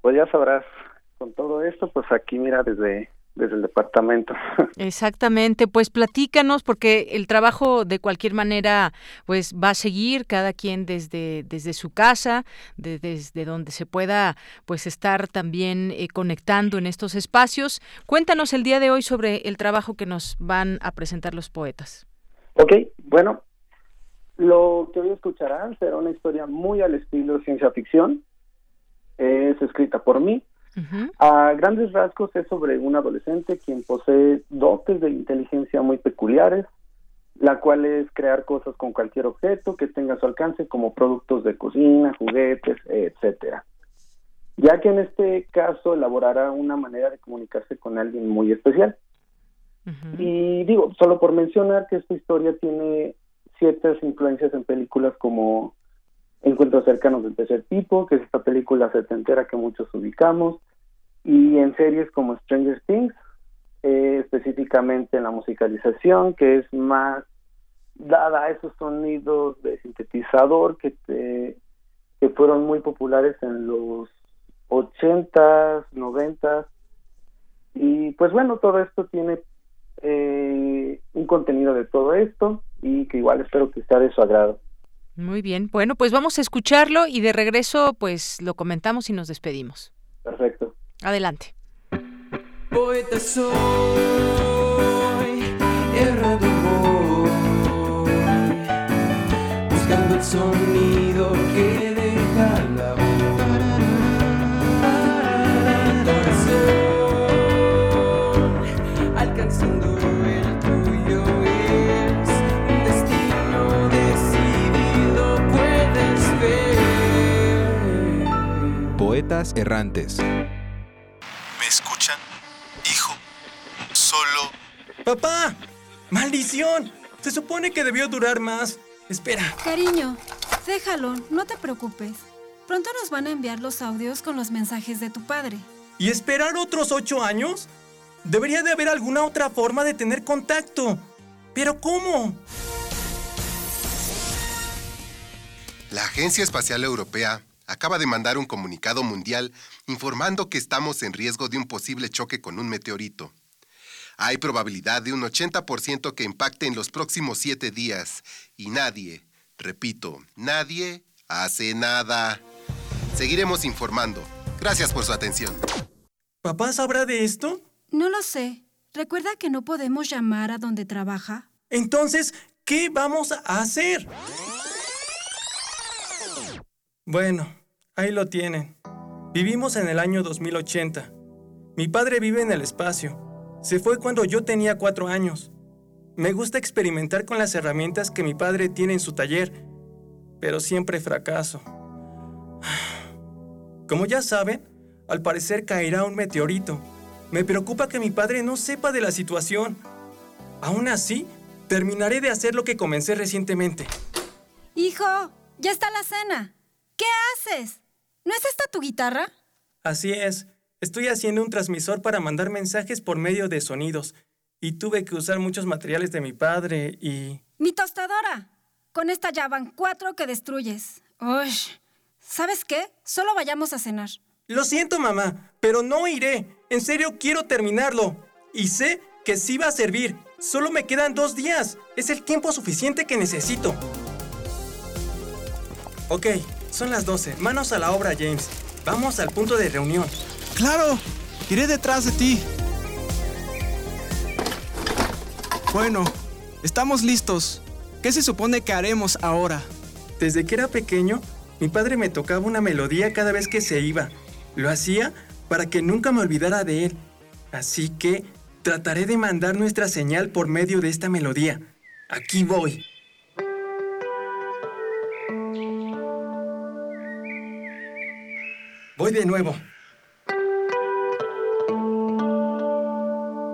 pues ya sabrás, con todo esto, pues aquí mira desde desde el departamento. Exactamente, pues platícanos porque el trabajo de cualquier manera pues va a seguir cada quien desde desde su casa, desde donde se pueda pues estar también eh, conectando en estos espacios. Cuéntanos el día de hoy sobre el trabajo que nos van a presentar los poetas. Ok, bueno, lo que hoy escucharán será una historia muy al estilo ciencia ficción. Es escrita por mí a grandes rasgos es sobre un adolescente quien posee dotes de inteligencia muy peculiares, la cual es crear cosas con cualquier objeto que tenga a su alcance como productos de cocina, juguetes, etcétera. ya que en este caso elaborará una manera de comunicarse con alguien muy especial. Y digo, solo por mencionar que esta historia tiene ciertas influencias en películas como Encuentros cercanos del tercer tipo, que es esta película setentera que muchos ubicamos, y en series como Stranger Things, eh, específicamente en la musicalización, que es más dada a esos sonidos de sintetizador que, que fueron muy populares en los 80s, 90 y pues bueno, todo esto tiene eh, un contenido de todo esto y que igual espero que sea de su agrado. Muy bien, bueno, pues vamos a escucharlo y de regreso pues lo comentamos y nos despedimos. Perfecto. Adelante. Poeta soy, Poetas errantes. ¿Me escuchan? Hijo, solo... ¡Papá! ¡Maldición! Se supone que debió durar más. Espera. Cariño, déjalo, no te preocupes. Pronto nos van a enviar los audios con los mensajes de tu padre. ¿Y esperar otros ocho años? Debería de haber alguna otra forma de tener contacto. ¿Pero cómo? La Agencia Espacial Europea acaba de mandar un comunicado mundial informando que estamos en riesgo de un posible choque con un meteorito. Hay probabilidad de un 80% que impacte en los próximos siete días y nadie, repito, nadie hace nada. Seguiremos informando. Gracias por su atención. ¿Papá sabrá de esto? No lo sé. ¿Recuerda que no podemos llamar a donde trabaja? Entonces, ¿qué vamos a hacer? Bueno, ahí lo tienen. Vivimos en el año 2080. Mi padre vive en el espacio. Se fue cuando yo tenía cuatro años. Me gusta experimentar con las herramientas que mi padre tiene en su taller, pero siempre fracaso. Como ya saben, al parecer caerá un meteorito. Me preocupa que mi padre no sepa de la situación. Aún así, terminaré de hacer lo que comencé recientemente. Hijo, ya está la cena. ¿Qué haces? ¿No es esta tu guitarra? Así es. Estoy haciendo un transmisor para mandar mensajes por medio de sonidos. Y tuve que usar muchos materiales de mi padre y... ¡Mi tostadora! Con esta ya van cuatro que destruyes. Uy. ¿Sabes qué? Solo vayamos a cenar. Lo siento, mamá, pero no iré. En serio quiero terminarlo. Y sé que sí va a servir. Solo me quedan dos días. Es el tiempo suficiente que necesito. Ok, son las 12. Manos a la obra, James. Vamos al punto de reunión. ¡Claro! Iré detrás de ti. Bueno, estamos listos. ¿Qué se supone que haremos ahora? Desde que era pequeño, mi padre me tocaba una melodía cada vez que se iba. Lo hacía para que nunca me olvidara de él. Así que trataré de mandar nuestra señal por medio de esta melodía. Aquí voy. Voy de nuevo.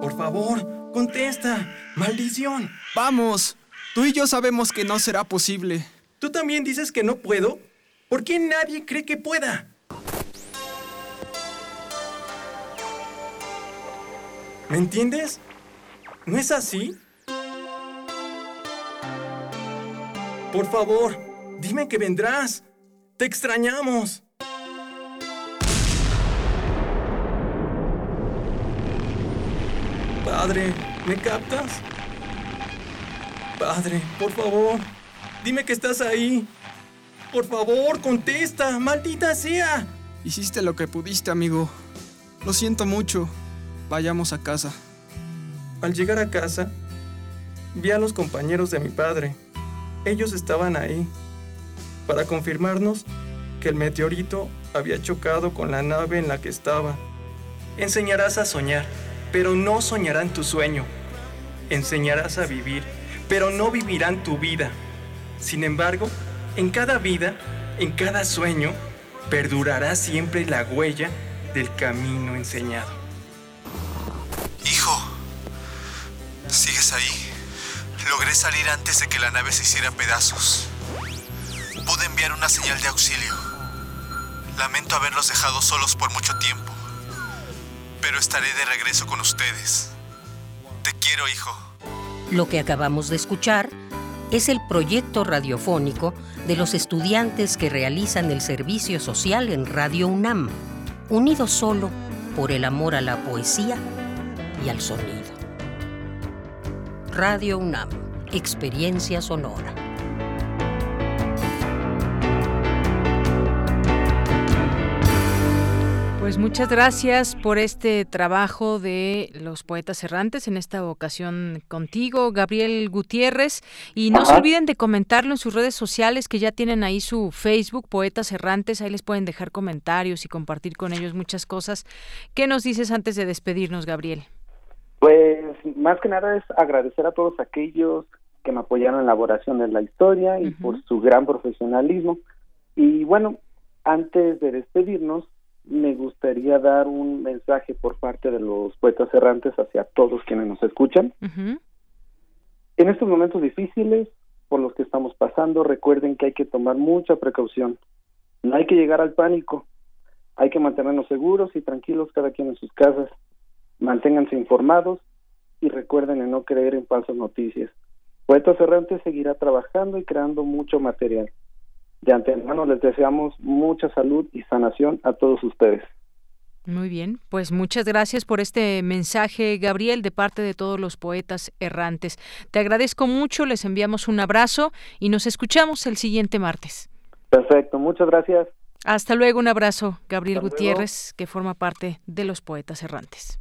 Por favor, contesta. Maldición. Vamos. Tú y yo sabemos que no será posible. ¿Tú también dices que no puedo? ¿Por qué nadie cree que pueda? ¿Me entiendes? ¿No es así? Por favor, dime que vendrás. Te extrañamos. Padre, ¿me captas? Padre, por favor, dime que estás ahí. Por favor, contesta, maldita sea. Hiciste lo que pudiste, amigo. Lo siento mucho. Vayamos a casa. Al llegar a casa, vi a los compañeros de mi padre. Ellos estaban ahí para confirmarnos que el meteorito había chocado con la nave en la que estaba. Enseñarás a soñar, pero no soñarán tu sueño. Enseñarás a vivir, pero no vivirán tu vida. Sin embargo, en cada vida, en cada sueño, perdurará siempre la huella del camino enseñado. Hijo, sigues ahí. Logré salir antes de que la nave se hiciera pedazos. Pude enviar una señal de auxilio. Lamento haberlos dejado solos por mucho tiempo, pero estaré de regreso con ustedes. Te quiero, hijo. Lo que acabamos de escuchar es el proyecto radiofónico de los estudiantes que realizan el servicio social en Radio UNAM, unidos solo por el amor a la poesía y al sonido. Radio UNAM, experiencia sonora. Pues muchas gracias por este trabajo de los poetas errantes, en esta ocasión contigo, Gabriel Gutiérrez. Y no se olviden de comentarlo en sus redes sociales, que ya tienen ahí su Facebook, Poetas Errantes. Ahí les pueden dejar comentarios y compartir con ellos muchas cosas. ¿Qué nos dices antes de despedirnos, Gabriel? Pues más que nada es agradecer a todos aquellos que me apoyaron en la elaboración de la historia y por su gran profesionalismo. Y bueno, antes de despedirnos, me gustaría dar un mensaje por parte de los poetas errantes hacia todos quienes nos escuchan. En estos momentos difíciles por los que estamos pasando, recuerden que hay que tomar mucha precaución. No hay que llegar al pánico. Hay que mantenernos seguros y tranquilos cada quien en sus casas. Manténganse informados y recuerden en no creer en falsas noticias. Poetas Errantes seguirá trabajando y creando mucho material. De antemano les deseamos mucha salud y sanación a todos ustedes. Muy bien, pues muchas gracias por este mensaje, Gabriel, de parte de todos los poetas errantes. Te agradezco mucho, les enviamos un abrazo y nos escuchamos el siguiente martes. Perfecto, muchas gracias. Hasta luego, un abrazo, Gabriel Gutiérrez, que forma parte de los poetas errantes.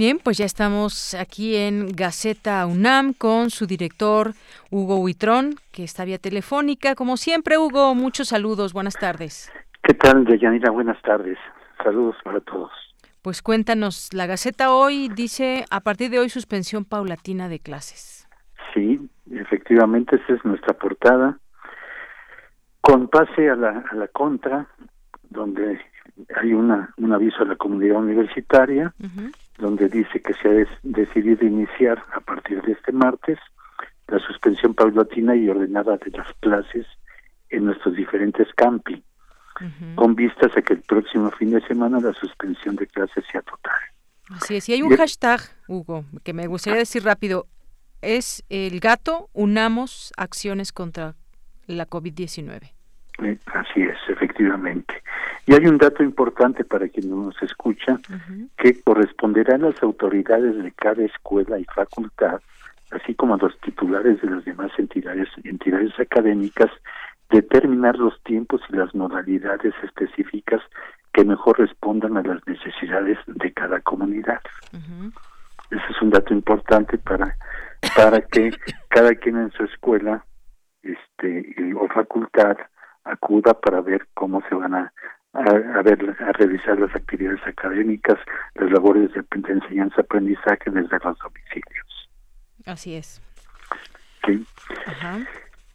Bien, pues ya estamos aquí en Gaceta UNAM con su director Hugo Huitrón, que está vía telefónica. Como siempre, Hugo, muchos saludos. Buenas tardes. ¿Qué tal, Deyanira? Buenas tardes. Saludos para todos. Pues cuéntanos, la Gaceta hoy dice, a partir de hoy, suspensión paulatina de clases. Sí, efectivamente, esa es nuestra portada. Con pase a la, a la contra, donde hay una, un aviso a la comunidad universitaria, donde dice que se ha decidido iniciar a partir de este martes la suspensión paulatina y ordenada de las clases en nuestros diferentes campi, con vistas a que el próximo fin de semana la suspensión de clases sea total. Así es, y hay un hashtag, Hugo, que me gustaría decir rápido, es el gato unamos acciones contra la COVID-19. Eh, así es, efectivamente. Y hay un dato importante para quien no nos escucha, que corresponderá a las autoridades de cada escuela y facultad, así como a los titulares de las demás entidades, entidades académicas, determinar los tiempos y las modalidades específicas que mejor respondan a las necesidades de cada comunidad. Ese es un dato importante para para que cada quien en su escuela este o facultad acuda para ver cómo se van a, a, ver, a revisar las actividades académicas, las labores de, enseñanza-aprendizaje desde los domicilios. Así es. Sí.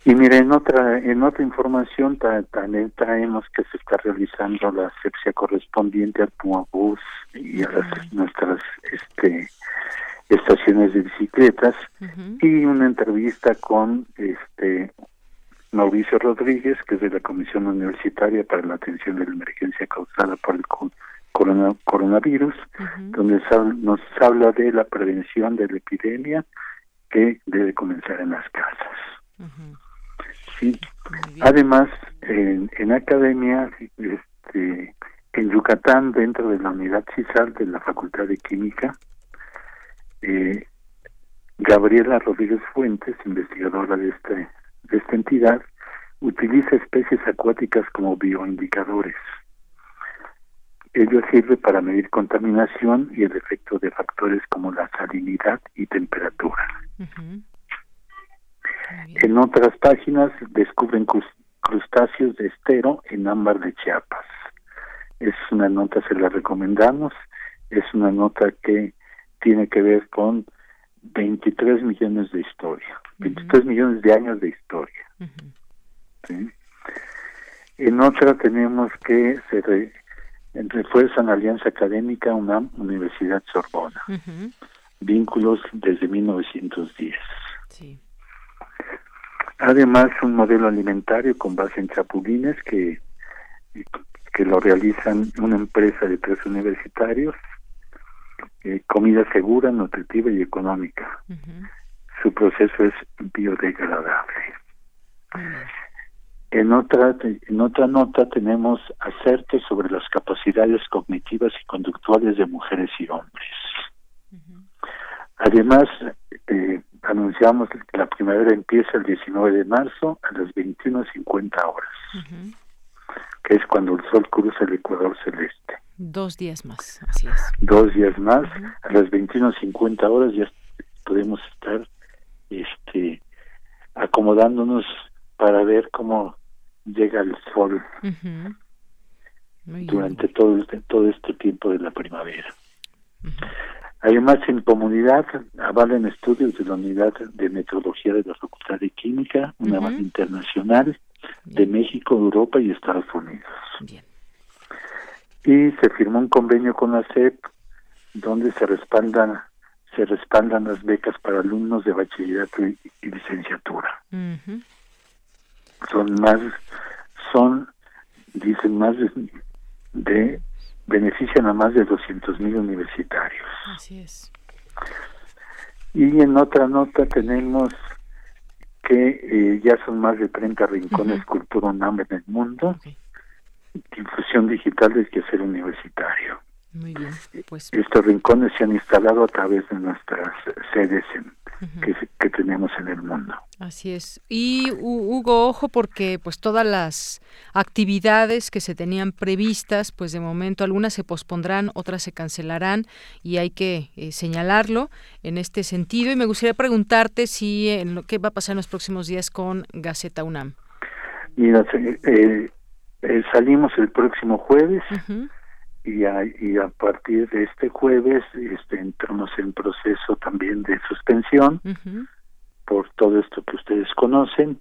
Y mire, en otra, en otra información también traemos que se está realizando la asepsia correspondiente al Bus y a las, nuestras este, estaciones de bicicletas y una entrevista con este Mauricio Rodríguez, que es de la Comisión Universitaria para la Atención de la Emergencia Causada por el coronavirus, donde nos habla de la prevención de la epidemia que debe comenzar en las casas. sí. Además, en, en academia, este, en Yucatán, dentro de la unidad CISAL de la Facultad de Química, eh, Gabriela Rodríguez Fuentes, investigadora de este esta entidad utiliza especies acuáticas como bioindicadores. Ello sirve para medir contaminación y el efecto de factores como la salinidad y temperatura. En otras páginas descubren crustáceos de estero en ámbar de Chiapas. Es una nota, se la recomendamos, es una nota que tiene que ver con 23 millones de historia, 23 millones de años de historia. En otra tenemos que se refuerzan Alianza Académica UNAM Universidad Sorbona. Vínculos desde 1910. Además, un modelo alimentario con base en chapulines que, que lo realizan una empresa de tres universitarios. Eh, comida segura, nutritiva y económica. Su proceso es biodegradable. En otra, en otra nota tenemos acertes sobre las capacidades cognitivas y conductuales de mujeres y hombres. Además, eh, anunciamos que la primavera empieza el 19 de marzo a las 21.50 horas, que es cuando el sol cruza el ecuador celeste. Dos días más, así es. Dos días más, a las 21.50 horas ya podemos estar este, acomodándonos para ver cómo llega el sol durante todo este, todo este tiempo de la primavera. Además, en comunidad avalan estudios de la Unidad de Meteorología de la Facultad de Química, una base internacional de México, Europa y Estados Unidos. Y se firmó un convenio con la CEP donde se respaldan se respaldan las becas para alumnos de bachillerato y, licenciatura. Son más, son, dicen más de, de benefician a más de 200 mil universitarios. Así es. Y en otra nota tenemos que eh, ya son más de 30 rincones cultura UNAM en el mundo, difusión digital del quehacer universitario. Muy bien, pues. Estos rincones se han instalado a través de nuestras sedes que, que, tenemos en el mundo. Así es. Y Hugo, ojo porque pues todas las actividades que se tenían previstas, pues de momento algunas se pospondrán, otras se cancelarán y hay que eh, señalarlo en este sentido. Y me gustaría preguntarte si en lo que va a pasar en los próximos días con Gaceta UNAM. Mira, eh, eh, salimos el próximo jueves y a, y a partir de este jueves este, entramos en proceso también de suspensión por todo esto que ustedes conocen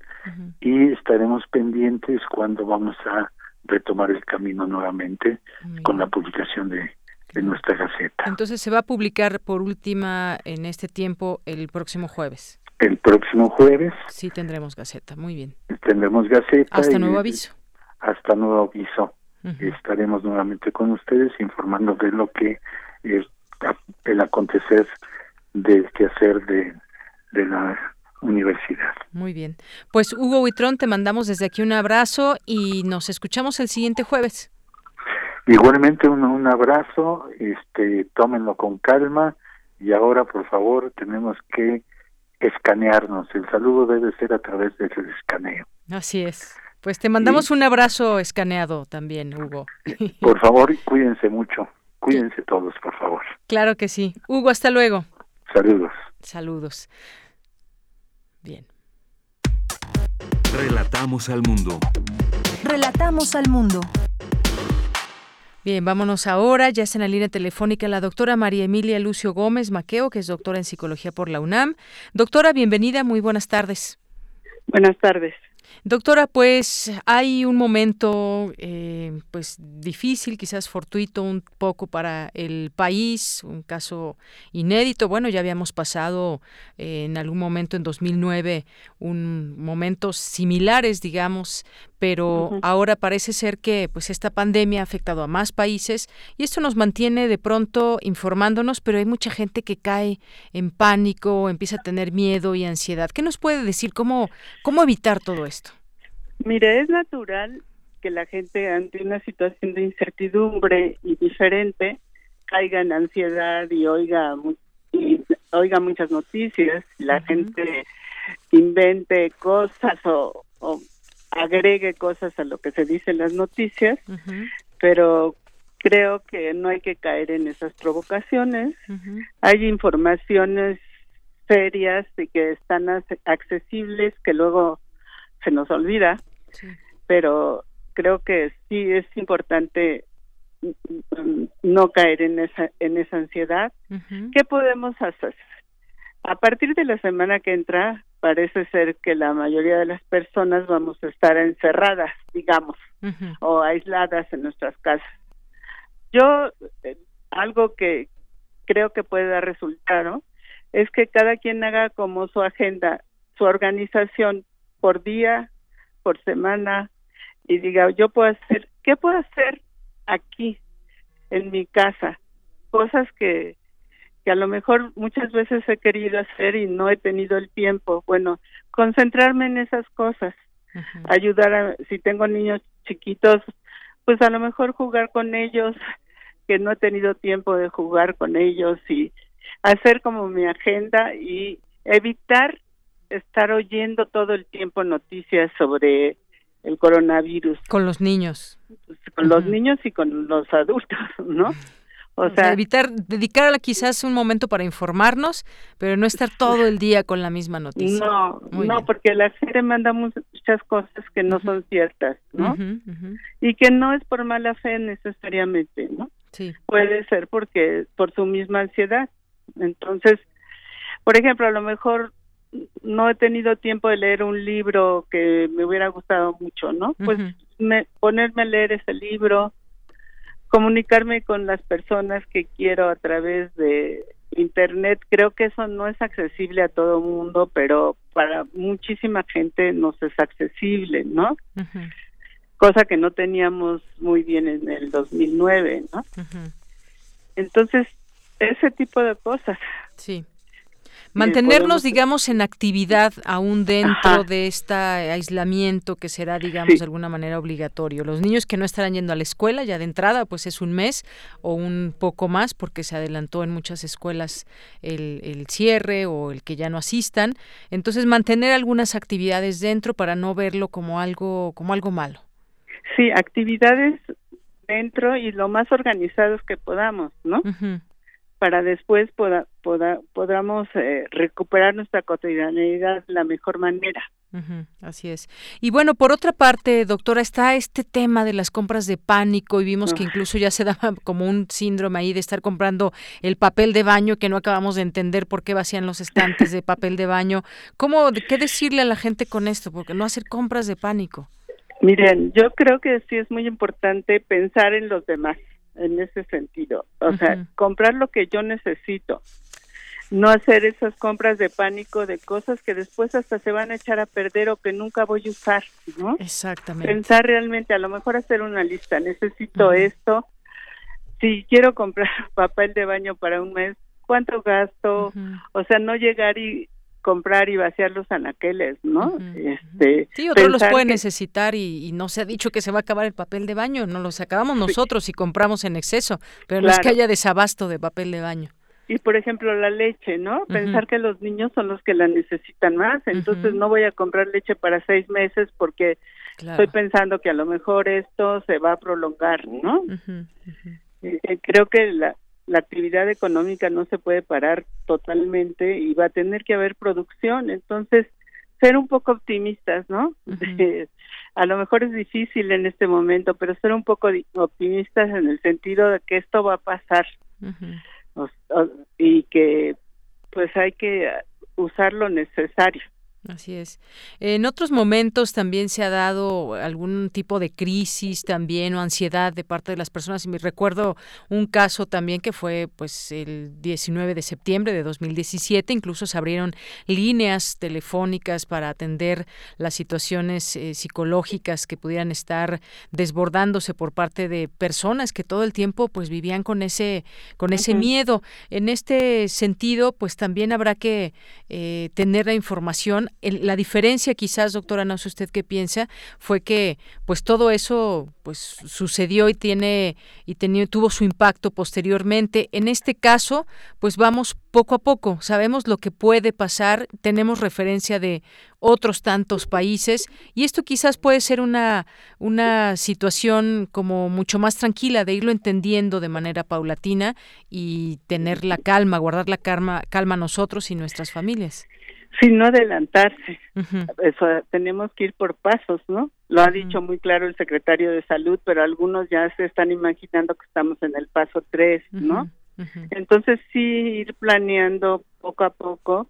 y estaremos pendientes cuando vamos a retomar el camino nuevamente con la publicación de, de nuestra gaceta. Entonces se va a publicar por última en este tiempo el próximo jueves. El próximo jueves. Sí tendremos gaceta, muy bien. Tendremos gaceta. Hasta nuevo aviso. Hasta nuevo aviso estaremos nuevamente con ustedes informando de lo que es el acontecer del quehacer de, de la universidad. Muy bien. Pues Hugo Huitrón, te mandamos desde aquí un abrazo y nos escuchamos el siguiente jueves. Igualmente un, un abrazo, este, tómenlo con calma y ahora por favor tenemos que escanearnos. El saludo debe ser a través del escaneo. Así es. Pues te mandamos un abrazo escaneado también, Hugo. Por favor, cuídense mucho. Cuídense todos, por favor. Claro que sí. Hugo, hasta luego. Saludos. Saludos. Bien. Relatamos al mundo. Relatamos al mundo. Bien, vámonos ahora. Ya está en la línea telefónica la doctora María Emilia Lucio Gómez Maqueo, que es doctora en psicología por la UNAM. Doctora, bienvenida. Muy buenas tardes. Buenas tardes. Doctora, pues hay un momento eh, pues difícil, quizás fortuito un poco para el país, un caso inédito. Bueno, ya habíamos pasado eh, en algún momento en 2009 un momentos similares, digamos, pero ahora parece ser que pues esta pandemia ha afectado a más países y esto nos mantiene de pronto informándonos, pero hay mucha gente que cae en pánico, empieza a tener miedo y ansiedad. ¿Qué nos puede decir cómo cómo evitar todo esto? Mire, es natural que la gente ante una situación de incertidumbre y diferente caiga en ansiedad y oiga oiga muchas noticias, la gente invente cosas o, o agregue cosas a lo que se dice en las noticias, pero creo que no hay que caer en esas provocaciones. Hay informaciones serias y que están accesibles, que luego se nos olvida, pero creo que sí es importante mm, no caer en esa en esa ansiedad. ¿Qué podemos hacer? A partir de la semana que entra, parece ser que la mayoría de las personas vamos a estar encerradas, digamos, o aisladas en nuestras casas. Yo, eh, algo que creo que puede dar resultado es que cada quien haga como su agenda, su organización por día, por semana, y diga, yo puedo hacer, ¿qué puedo hacer aquí, en mi casa? Cosas que, que a lo mejor muchas veces he querido hacer y no he tenido el tiempo. Bueno, concentrarme en esas cosas, ayudar a, si tengo niños chiquitos, pues a lo mejor jugar con ellos, que no he tenido tiempo de jugar con ellos y hacer como mi agenda y evitar estar oyendo todo el tiempo noticias sobre el coronavirus. Con los niños. Con los niños y con los adultos, ¿no? O sea, evitar, dedicar quizás un momento para informarnos, pero no estar todo el día con la misma noticia. No, no, porque la gente manda muchas cosas que no son ciertas, ¿no? Y que no es por mala fe necesariamente, ¿no? Sí. Puede ser porque por su misma ansiedad. Entonces, por ejemplo, a lo mejor no he tenido tiempo de leer un libro que me hubiera gustado mucho, ¿no? Pues me, ponerme a leer ese libro, comunicarme con las personas que quiero a través de internet. Creo que eso no es accesible a todo mundo pero para muchísima gente nos es accesible no cosa que no teníamos muy bien en el 2009 no entonces ese tipo de cosas. Sí Mantenernos, digamos, en actividad aún dentro de este aislamiento que será, digamos, de alguna manera obligatorio. Los niños que no estarán yendo a la escuela ya de entrada, pues es un mes o un poco más porque se adelantó en muchas escuelas el, el cierre o el que ya no asistan. Entonces, mantener algunas actividades dentro para no verlo como algo, como algo malo. Sí, actividades dentro y lo más organizados que podamos, ¿no? para después poda, podamos eh, recuperar nuestra cotidianidad de la mejor manera. así es. Y bueno, por otra parte, doctora, está este tema de las compras de pánico y vimos que ah. incluso ya se daba como un síndrome ahí de estar comprando el papel de baño que no acabamos de entender por qué vacían los estantes de papel de baño. ¿Cómo, qué decirle a la gente con esto? Porque no hacer compras de pánico. Miren, yo creo que sí es muy importante pensar en los demás en ese sentido. O sea, comprar lo que yo necesito. No hacer esas compras de pánico de cosas que después hasta se van a echar a perder o que nunca voy a usar, ¿no? Exactamente. Pensar realmente, a lo mejor hacer una lista, necesito esto. Si quiero comprar papel de baño para un mes, ¿cuánto gasto? O sea, no llegar y comprar y vaciar los anaqueles, ¿no? este, sí, otros los pueden necesitar y, no se ha dicho que se va a acabar el papel de baño, no los acabamos nosotros y compramos en exceso, pero no es que haya desabasto de papel de baño. Y por ejemplo la leche, ¿no? Pensar que los niños son los que la necesitan más, entonces no voy a comprar leche para seis meses porque estoy pensando que a lo mejor esto se va a prolongar, ¿no? Eh, eh, creo que la, la actividad económica no se puede parar totalmente y va a tener que haber producción. Entonces, ser un poco optimistas, ¿no? a lo mejor es difícil en este momento, pero ser un poco optimistas en el sentido de que esto va a pasar y que pues hay que usar lo necesario. Así es. En otros momentos también se ha dado algún tipo de crisis también o ansiedad de parte de las personas. Y me recuerdo un caso también que fue pues el 19 de septiembre de 2017. Incluso se abrieron líneas telefónicas para atender las situaciones eh, psicológicas que pudieran estar desbordándose por parte de personas que todo el tiempo pues vivían con ese con ese miedo. En este sentido pues también habrá que eh, tener la información la diferencia quizás, doctora, no sé usted qué piensa, fue que pues todo eso pues sucedió y tiene y tuvo su impacto posteriormente. En este caso, pues vamos poco a poco, sabemos lo que puede pasar, tenemos referencia de otros tantos países y esto quizás puede ser una, una situación como mucho más tranquila de irlo entendiendo de manera paulatina y tener la calma, guardar la calma, calma nosotros y nuestras familias. Sin no adelantarse. Eso, tenemos que ir por pasos, ¿no? Lo ha dicho muy claro el secretario de Salud, pero algunos ya se están imaginando que estamos en el paso 3, ¿no? Entonces sí ir planeando poco a poco.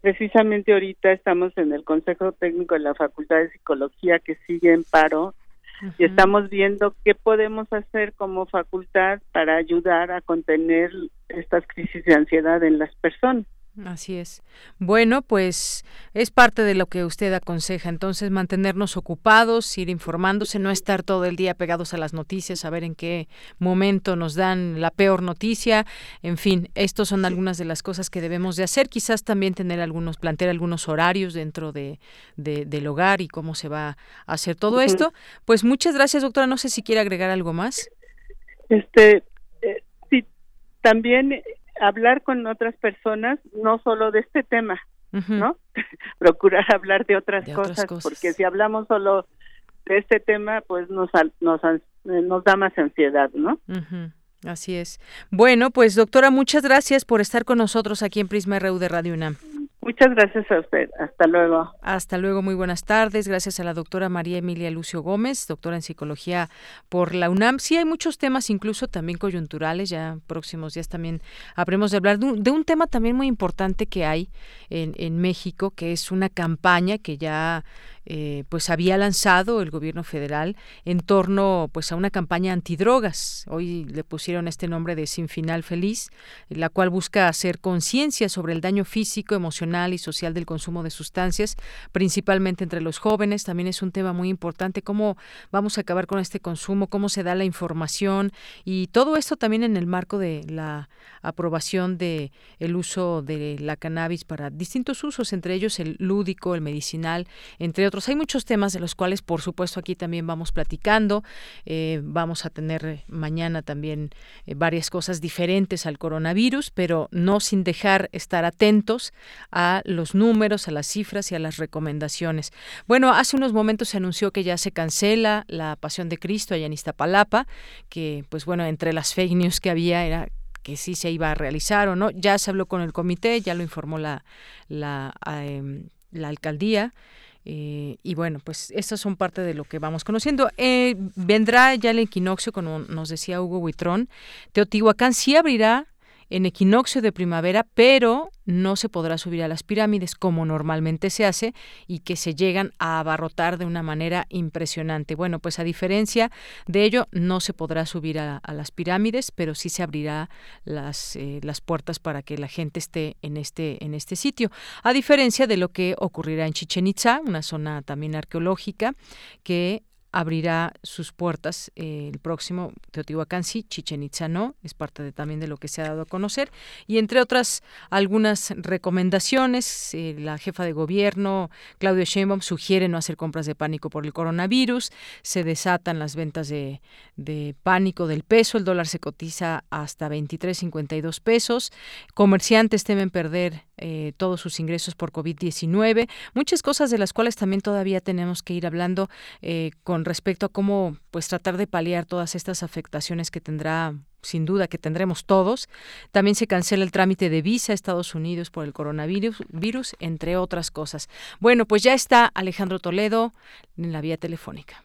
Precisamente ahorita estamos en el Consejo Técnico de la Facultad de Psicología que sigue en paro y estamos viendo qué podemos hacer como facultad para ayudar a contener estas crisis de ansiedad en las personas. Así es. Bueno, pues es parte de lo que usted aconseja. Entonces, mantenernos ocupados, ir informándose, no estar todo el día pegados a las noticias, saber en qué momento nos dan la peor noticia. En fin, estos son algunas de las cosas que debemos de hacer. Quizás también tener algunos, plantear algunos horarios dentro de, del hogar y cómo se va a hacer todo esto. Pues muchas gracias, doctora. No sé si quiere agregar algo más. Este, eh, sí, también hablar con otras personas, no solo de este tema, ¿no? Procurar hablar de otras, cosas, porque si hablamos solo de este tema, pues nos, nos, nos da más ansiedad, ¿no? Así es. Bueno, pues doctora, muchas gracias por estar con nosotros aquí en Prisma RU de Radio UNAM. Muchas gracias a usted. Hasta luego. Hasta luego. Muy buenas tardes. Gracias a la doctora María Emilia Lucio Gómez, doctora en psicología por la UNAM. Sí, hay muchos temas, incluso también coyunturales. Ya próximos días también habremos de hablar de un, tema también muy importante que hay en, en México, que es una campaña que ya eh, pues había lanzado el gobierno federal en torno pues a una campaña antidrogas. Hoy le pusieron este nombre de Sin Final Feliz, la cual busca hacer conciencia sobre el daño físico, emocional y social del consumo de sustancias, principalmente entre los jóvenes. También es un tema muy importante cómo vamos a acabar con este consumo, cómo se da la información y todo esto también en el marco de la aprobación de el uso de la cannabis para distintos usos, entre ellos el lúdico, el medicinal, entre otros hay muchos temas de los cuales, por supuesto, aquí también vamos platicando. Eh, vamos a tener mañana también eh, varias cosas diferentes al coronavirus, pero no sin dejar estar atentos a los números, a las cifras y a las recomendaciones. Bueno, hace unos momentos se anunció que ya se cancela la Pasión de Cristo allá en Iztapalapa, que, pues bueno, entre las fake news que había era que sí se iba a realizar o no. Ya se habló con el comité, ya lo informó la, la, la alcaldía. Eh, y bueno, pues estas son parte de lo que vamos conociendo. Eh, vendrá ya el equinoccio, como nos decía Hugo Huitrón. Teotihuacán sí abrirá en equinoccio de primavera, pero no se podrá subir a las pirámides como normalmente se hace y que se llegan a abarrotar de una manera impresionante. Bueno, pues a diferencia de ello, no se podrá subir a, las pirámides, pero sí se abrirá las, eh, las puertas para que la gente esté en este, en este sitio. A diferencia de lo que ocurrirá en Chichen Itza, una zona también arqueológica, que abrirá sus puertas eh, el próximo Teotihuacán sí, Chichen Itza no, es parte también de lo que se ha dado a conocer. Y entre otras algunas recomendaciones, eh, la jefa de gobierno Claudio Sheinbaum sugiere no hacer compras de pánico por el coronavirus, se desatan las ventas de, de pánico del peso, el dólar se cotiza hasta 23.52 pesos, comerciantes temen perder eh, todos sus ingresos por COVID-19, muchas cosas de las cuales también todavía tenemos que ir hablando con respecto a cómo pues tratar de paliar todas estas afectaciones que tendrá sin duda que tendremos todos. También se cancela el trámite de visa a Estados Unidos por el coronavirus, virus, entre otras cosas. Bueno, pues ya está Alejandro Toledo en la vía telefónica.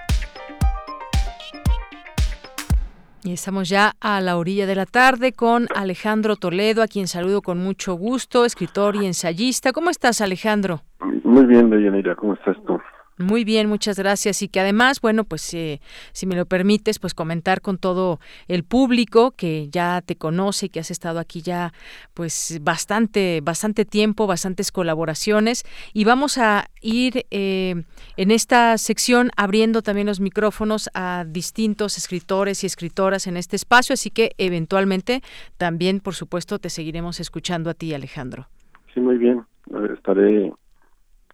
Y estamos ya a la orilla de la tarde con Alejandro Toledo, a quien saludo con mucho gusto, escritor y ensayista. ¿Cómo estás, Alejandro? Muy bien, Deyanira, ¿cómo estás tú? Muy bien, muchas gracias. Y que además, bueno, pues eh, si me lo permites, pues comentar con todo el público que ya te conoce y que has estado aquí ya pues bastante, bastante tiempo, bastantes colaboraciones. Y vamos a ir eh, en esta sección abriendo también los micrófonos a distintos escritores y escritoras en este espacio. Así que eventualmente también, por supuesto, te seguiremos escuchando a ti, Alejandro. Sí, muy bien. Estaré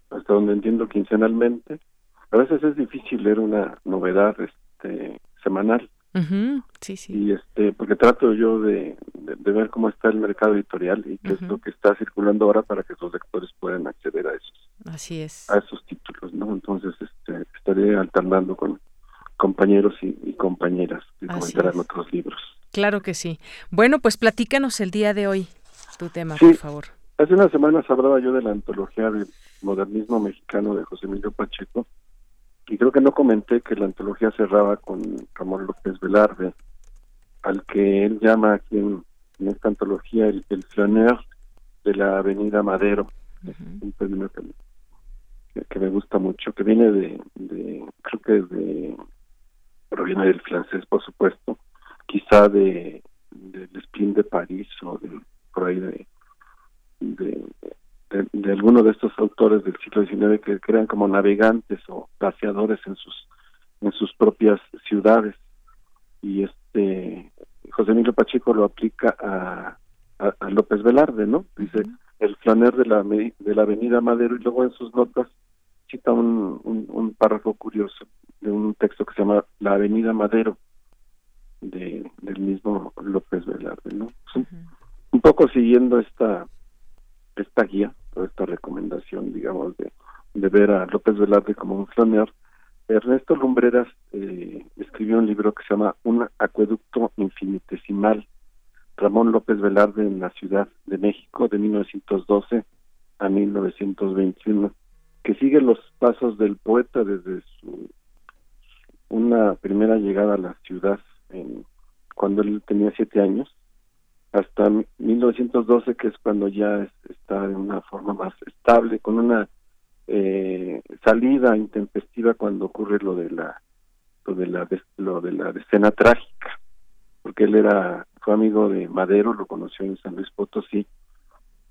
hasta donde entiendo quincenalmente. A veces es difícil leer una novedad este semanal. Sí, sí. Y este, porque trato yo de, de, ver cómo está el mercado editorial y qué es lo que está circulando ahora para que los lectores puedan acceder a esos. Así es. A esos títulos, ¿no? Entonces, este, estaré alternando con compañeros y, compañeras que comentarán otros libros. Claro que sí. Bueno, pues platícanos el día de hoy tu tema, por favor. Hace unas semanas hablaba yo de la antología del modernismo mexicano de José Emilio Pacheco y creo que no comenté que la antología cerraba con Ramón López Velarde, al que él llama aquí en, esta antología el, el flaneur de la Avenida Madero, un término que, que, me gusta mucho, que viene de, de creo que de, proviene del francés, por supuesto, quizá de del Spin de París o de por ahí de de, de, alguno de estos autores del siglo XIX que crean como navegantes o paseadores en sus en sus propias ciudades y este José Emilio Pacheco lo aplica a, a, López Velarde, ¿no? Dice el flaner de la de la Avenida Madero y luego en sus notas cita un, un, párrafo curioso de un texto que se llama La Avenida Madero de, del mismo López Velarde, ¿no? Un poco siguiendo esta esta guía o esta recomendación, digamos, de, de ver a López Velarde como un flaner, Ernesto Lumbreras eh, escribió un libro que se llama Un acueducto infinitesimal, Ramón López Velarde en la Ciudad de México de 1912 a 1921, que sigue los pasos del poeta desde su una primera llegada a la ciudad en, cuando él tenía siete años hasta 1912, que es cuando ya está de una forma más estable, con una eh, salida intempestiva cuando ocurre lo de la lo de la lo escena trágica, porque él era fue amigo de Madero, lo conoció en San Luis Potosí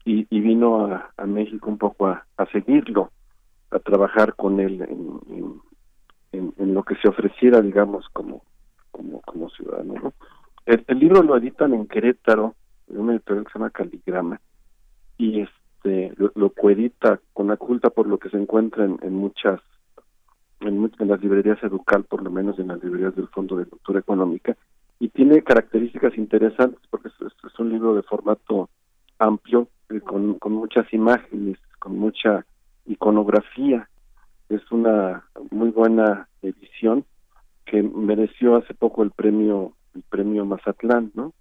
y, y vino a, México un poco a, seguirlo, a trabajar con él en, en, en, lo que se ofreciera, digamos, como como como ciudadano. ¿no? El, libro lo editan en Querétaro, en una editorial que se llama Caligrama, y este lo, coedita con la culta por lo que se encuentra en, muchas, en, las librerías Educal, por lo menos en las librerías del Fondo de Cultura Económica, y tiene características interesantes porque es, un libro de formato amplio, eh, con muchas imágenes, con mucha iconografía. Es una muy buena edición que mereció hace poco el premio el premio Mazatlán, ¿no?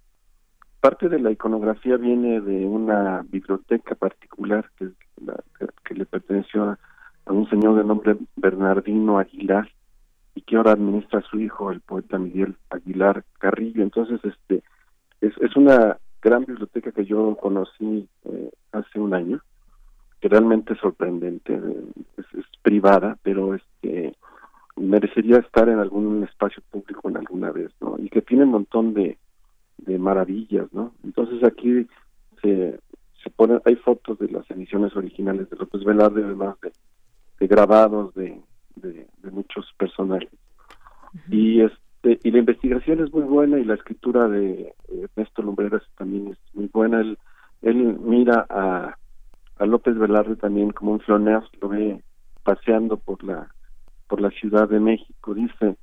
Parte de la iconografía viene de una biblioteca particular que, que, le perteneció a, un señor de nombre Bernardino Aguilar y que ahora administra su hijo, el poeta Miguel Aguilar Carrillo. Entonces, este es, es una gran biblioteca que yo conocí eh, hace un año, que realmente es sorprendente, es, es privada, pero este merecería estar en algún espacio público en alguna vez, ¿no? Y que tiene un montón de, de maravillas, ¿no? Entonces aquí se, se ponen, hay fotos de las emisiones originales de López Velarde, además de, de grabados de, de, muchos personajes. Y este y la investigación es muy buena y la escritura de Ernesto Lumbreras también es muy buena. Él, él mira a, a López Velarde también como un floneo, lo ve paseando por la por la Ciudad de México. Dice,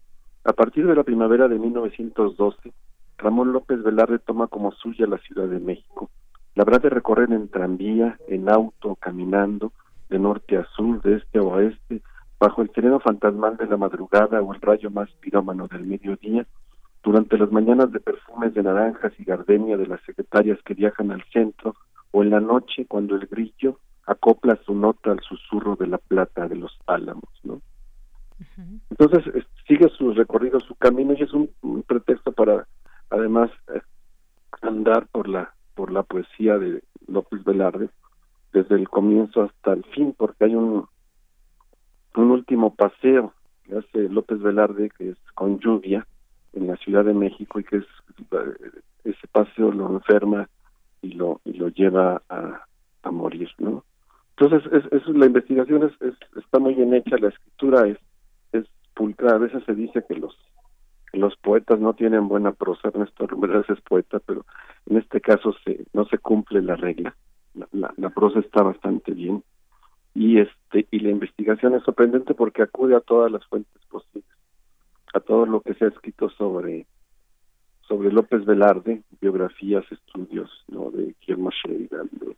a partir de la primavera de 1912, Ramón López Velarde toma como suya la Ciudad de México. La habrá de recorrer en tranvía, en auto, caminando, de norte a sur, de este a oeste, bajo el sereno fantasmal de la madrugada o el rayo más pirómano del mediodía, durante las mañanas de perfumes de naranjas y gardenia de las secretarias que viajan al centro, o en la noche cuando el grillo acopla su nota al susurro de la plata de los álamos, ¿no? Entonces sigue su recorrido, su camino y es un, pretexto para además eh, andar por la por la poesía de López Velarde desde el comienzo hasta el fin, porque hay un un, último paseo que hace López Velarde, que es con lluvia, en la Ciudad de México, y que es ese paseo lo enferma y lo y lo lleva a, a morir, ¿no? Entonces, es, es la investigación es, está muy bien hecha, la escritura es, es pulcra. A veces se dice que los los poetas no tienen buena prosa, Ernesto Rumberas es poeta, pero en este caso se, no se cumple la regla. La, la, prosa está bastante bien y este y la investigación es sorprendente porque acude a todas las fuentes posibles, a todo lo que se ha escrito sobre sobre López Velarde, biografías, estudios, ¿no? de Guillermo Sheridan, de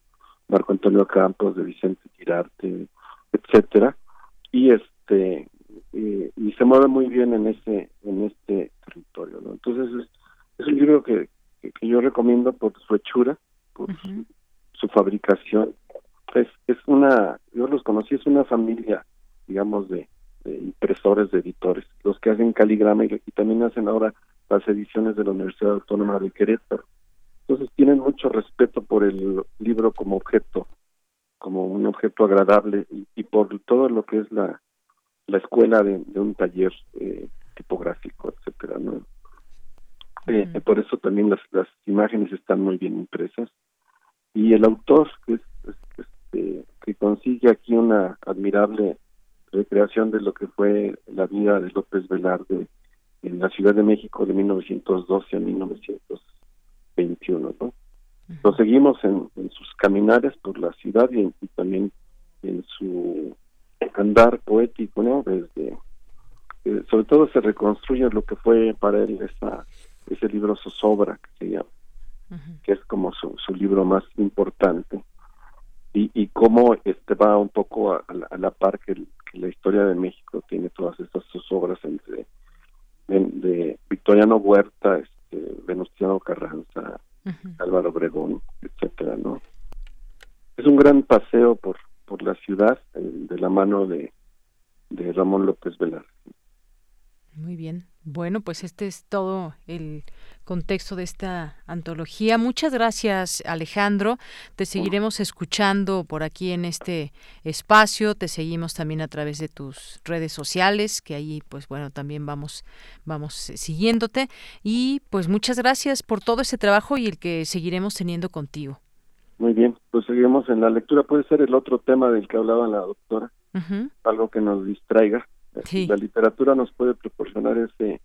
Marco Antonio Campos, de Vicente Tirarte, etcétera, y este eh, y se mueve muy bien en ese en este territorio, ¿no? Entonces es, un libro que, que, yo recomiendo por su hechura, por su, fabricación. Es es una yo los conocí es una familia, digamos de, impresores, de editores, los que hacen caligrama y, y también hacen ahora las ediciones de la Universidad Autónoma de Querétaro. Entonces tienen mucho respeto por el libro como objeto, como un objeto agradable y, por todo lo que es la, la escuela de, un taller eh, tipográfico, etcétera, ¿no? Eh, por eso también las, las imágenes están muy bien impresas y el autor que, este, que consigue aquí una admirable recreación de lo que fue la vida de López Velarde en la Ciudad de México de 1912 a 1921, ¿no? Lo seguimos en, sus caminares por la ciudad y, también en su andar poético, ¿no? Desde, eh, sobre todo se reconstruye lo que fue para él esa, ese libro Zozobra, que se llama, que es como su, su libro más importante y, y cómo este va un poco a, la, par que, la historia de México tiene todas estas sus obras entre de, Victoriano Huerta, este, Venustiano Carranza, Álvaro Obregón, etcétera, ¿no? Es un gran paseo por por la ciudad de la mano de, de Ramón López Velar. Muy bien. Bueno, pues este es todo el contexto de esta antología. Muchas gracias, Alejandro. Te seguiremos escuchando por aquí en este espacio. Te seguimos también a través de tus redes sociales, que ahí, pues bueno, también vamos, vamos eh, siguiéndote. Y pues muchas gracias por todo ese trabajo y el que seguiremos teniendo contigo. Muy bien, pues seguimos en la lectura. Puede ser el otro tema del que hablaba la doctora, algo que nos distraiga. La literatura nos puede proporcionar ese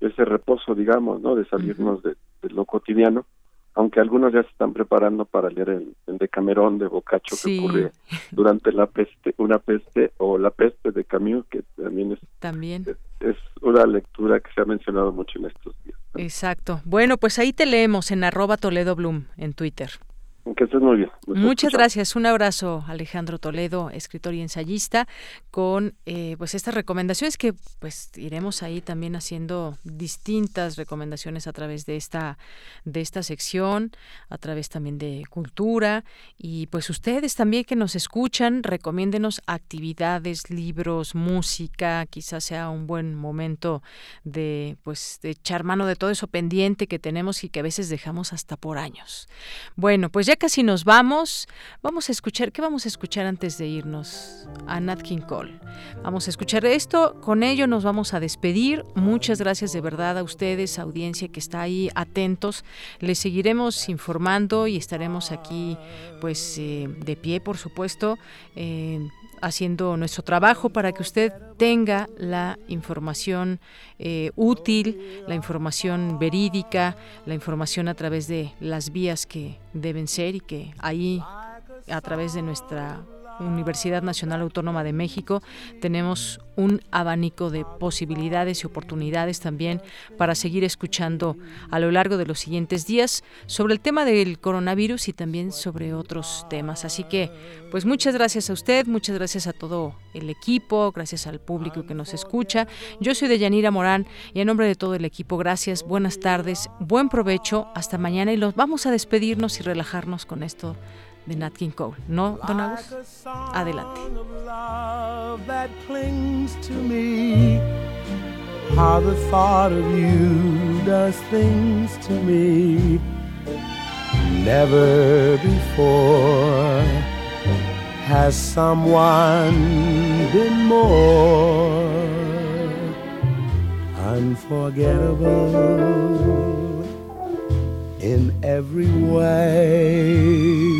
ese reposo, digamos, ¿no? De salirnos de, lo cotidiano, aunque algunos ya se están preparando para leer el, el Decamerón de Boccaccio que ocurre durante la peste, una peste o la peste de Camus, que también es, también. es, una lectura que se ha mencionado mucho en estos días. Exacto. Bueno, pues ahí te leemos en arroba Toledo Bloom en Twitter. Que estés muy bien. Muchas gracias. Un abrazo, Alejandro Toledo, escritor y ensayista, con eh, pues estas recomendaciones que pues iremos ahí también haciendo distintas recomendaciones a través de esta de esta sección, a través también de cultura y pues ustedes también que nos escuchan, recomiéndenos actividades, libros, música, quizás sea un buen momento de pues de echar mano de todo eso pendiente que tenemos y que a veces dejamos hasta por años. Bueno, pues ya casi nos vamos. Vamos a escuchar, ¿qué vamos a escuchar antes de irnos? A Nat King Cole. Vamos a escuchar esto, con ello nos vamos a despedir. Muchas gracias de verdad a ustedes, audiencia que está ahí atentos. Les seguiremos informando y estaremos aquí pues eh, de pie, por supuesto. Eh, haciendo nuestro trabajo para que usted tenga la información eh, útil, la información verídica, la información a través de las vías que deben ser y que ahí a través de nuestra Universidad Nacional Autónoma de México, tenemos un abanico de posibilidades y oportunidades también para seguir escuchando a lo largo de los siguientes días sobre el tema del coronavirus y también sobre otros temas. Así que, pues muchas gracias a usted, muchas gracias a todo el equipo, gracias al público que nos escucha. Yo soy de Yanira Morán y en nombre de todo el equipo, gracias, buenas tardes, buen provecho, hasta mañana y los vamos a despedirnos y relajarnos con esto de Nat King Cole. ¿No, Don Agus? Adelante. How the thought of you does things to me never before Has someone been more unforgettable in every way?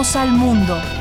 Al mundo.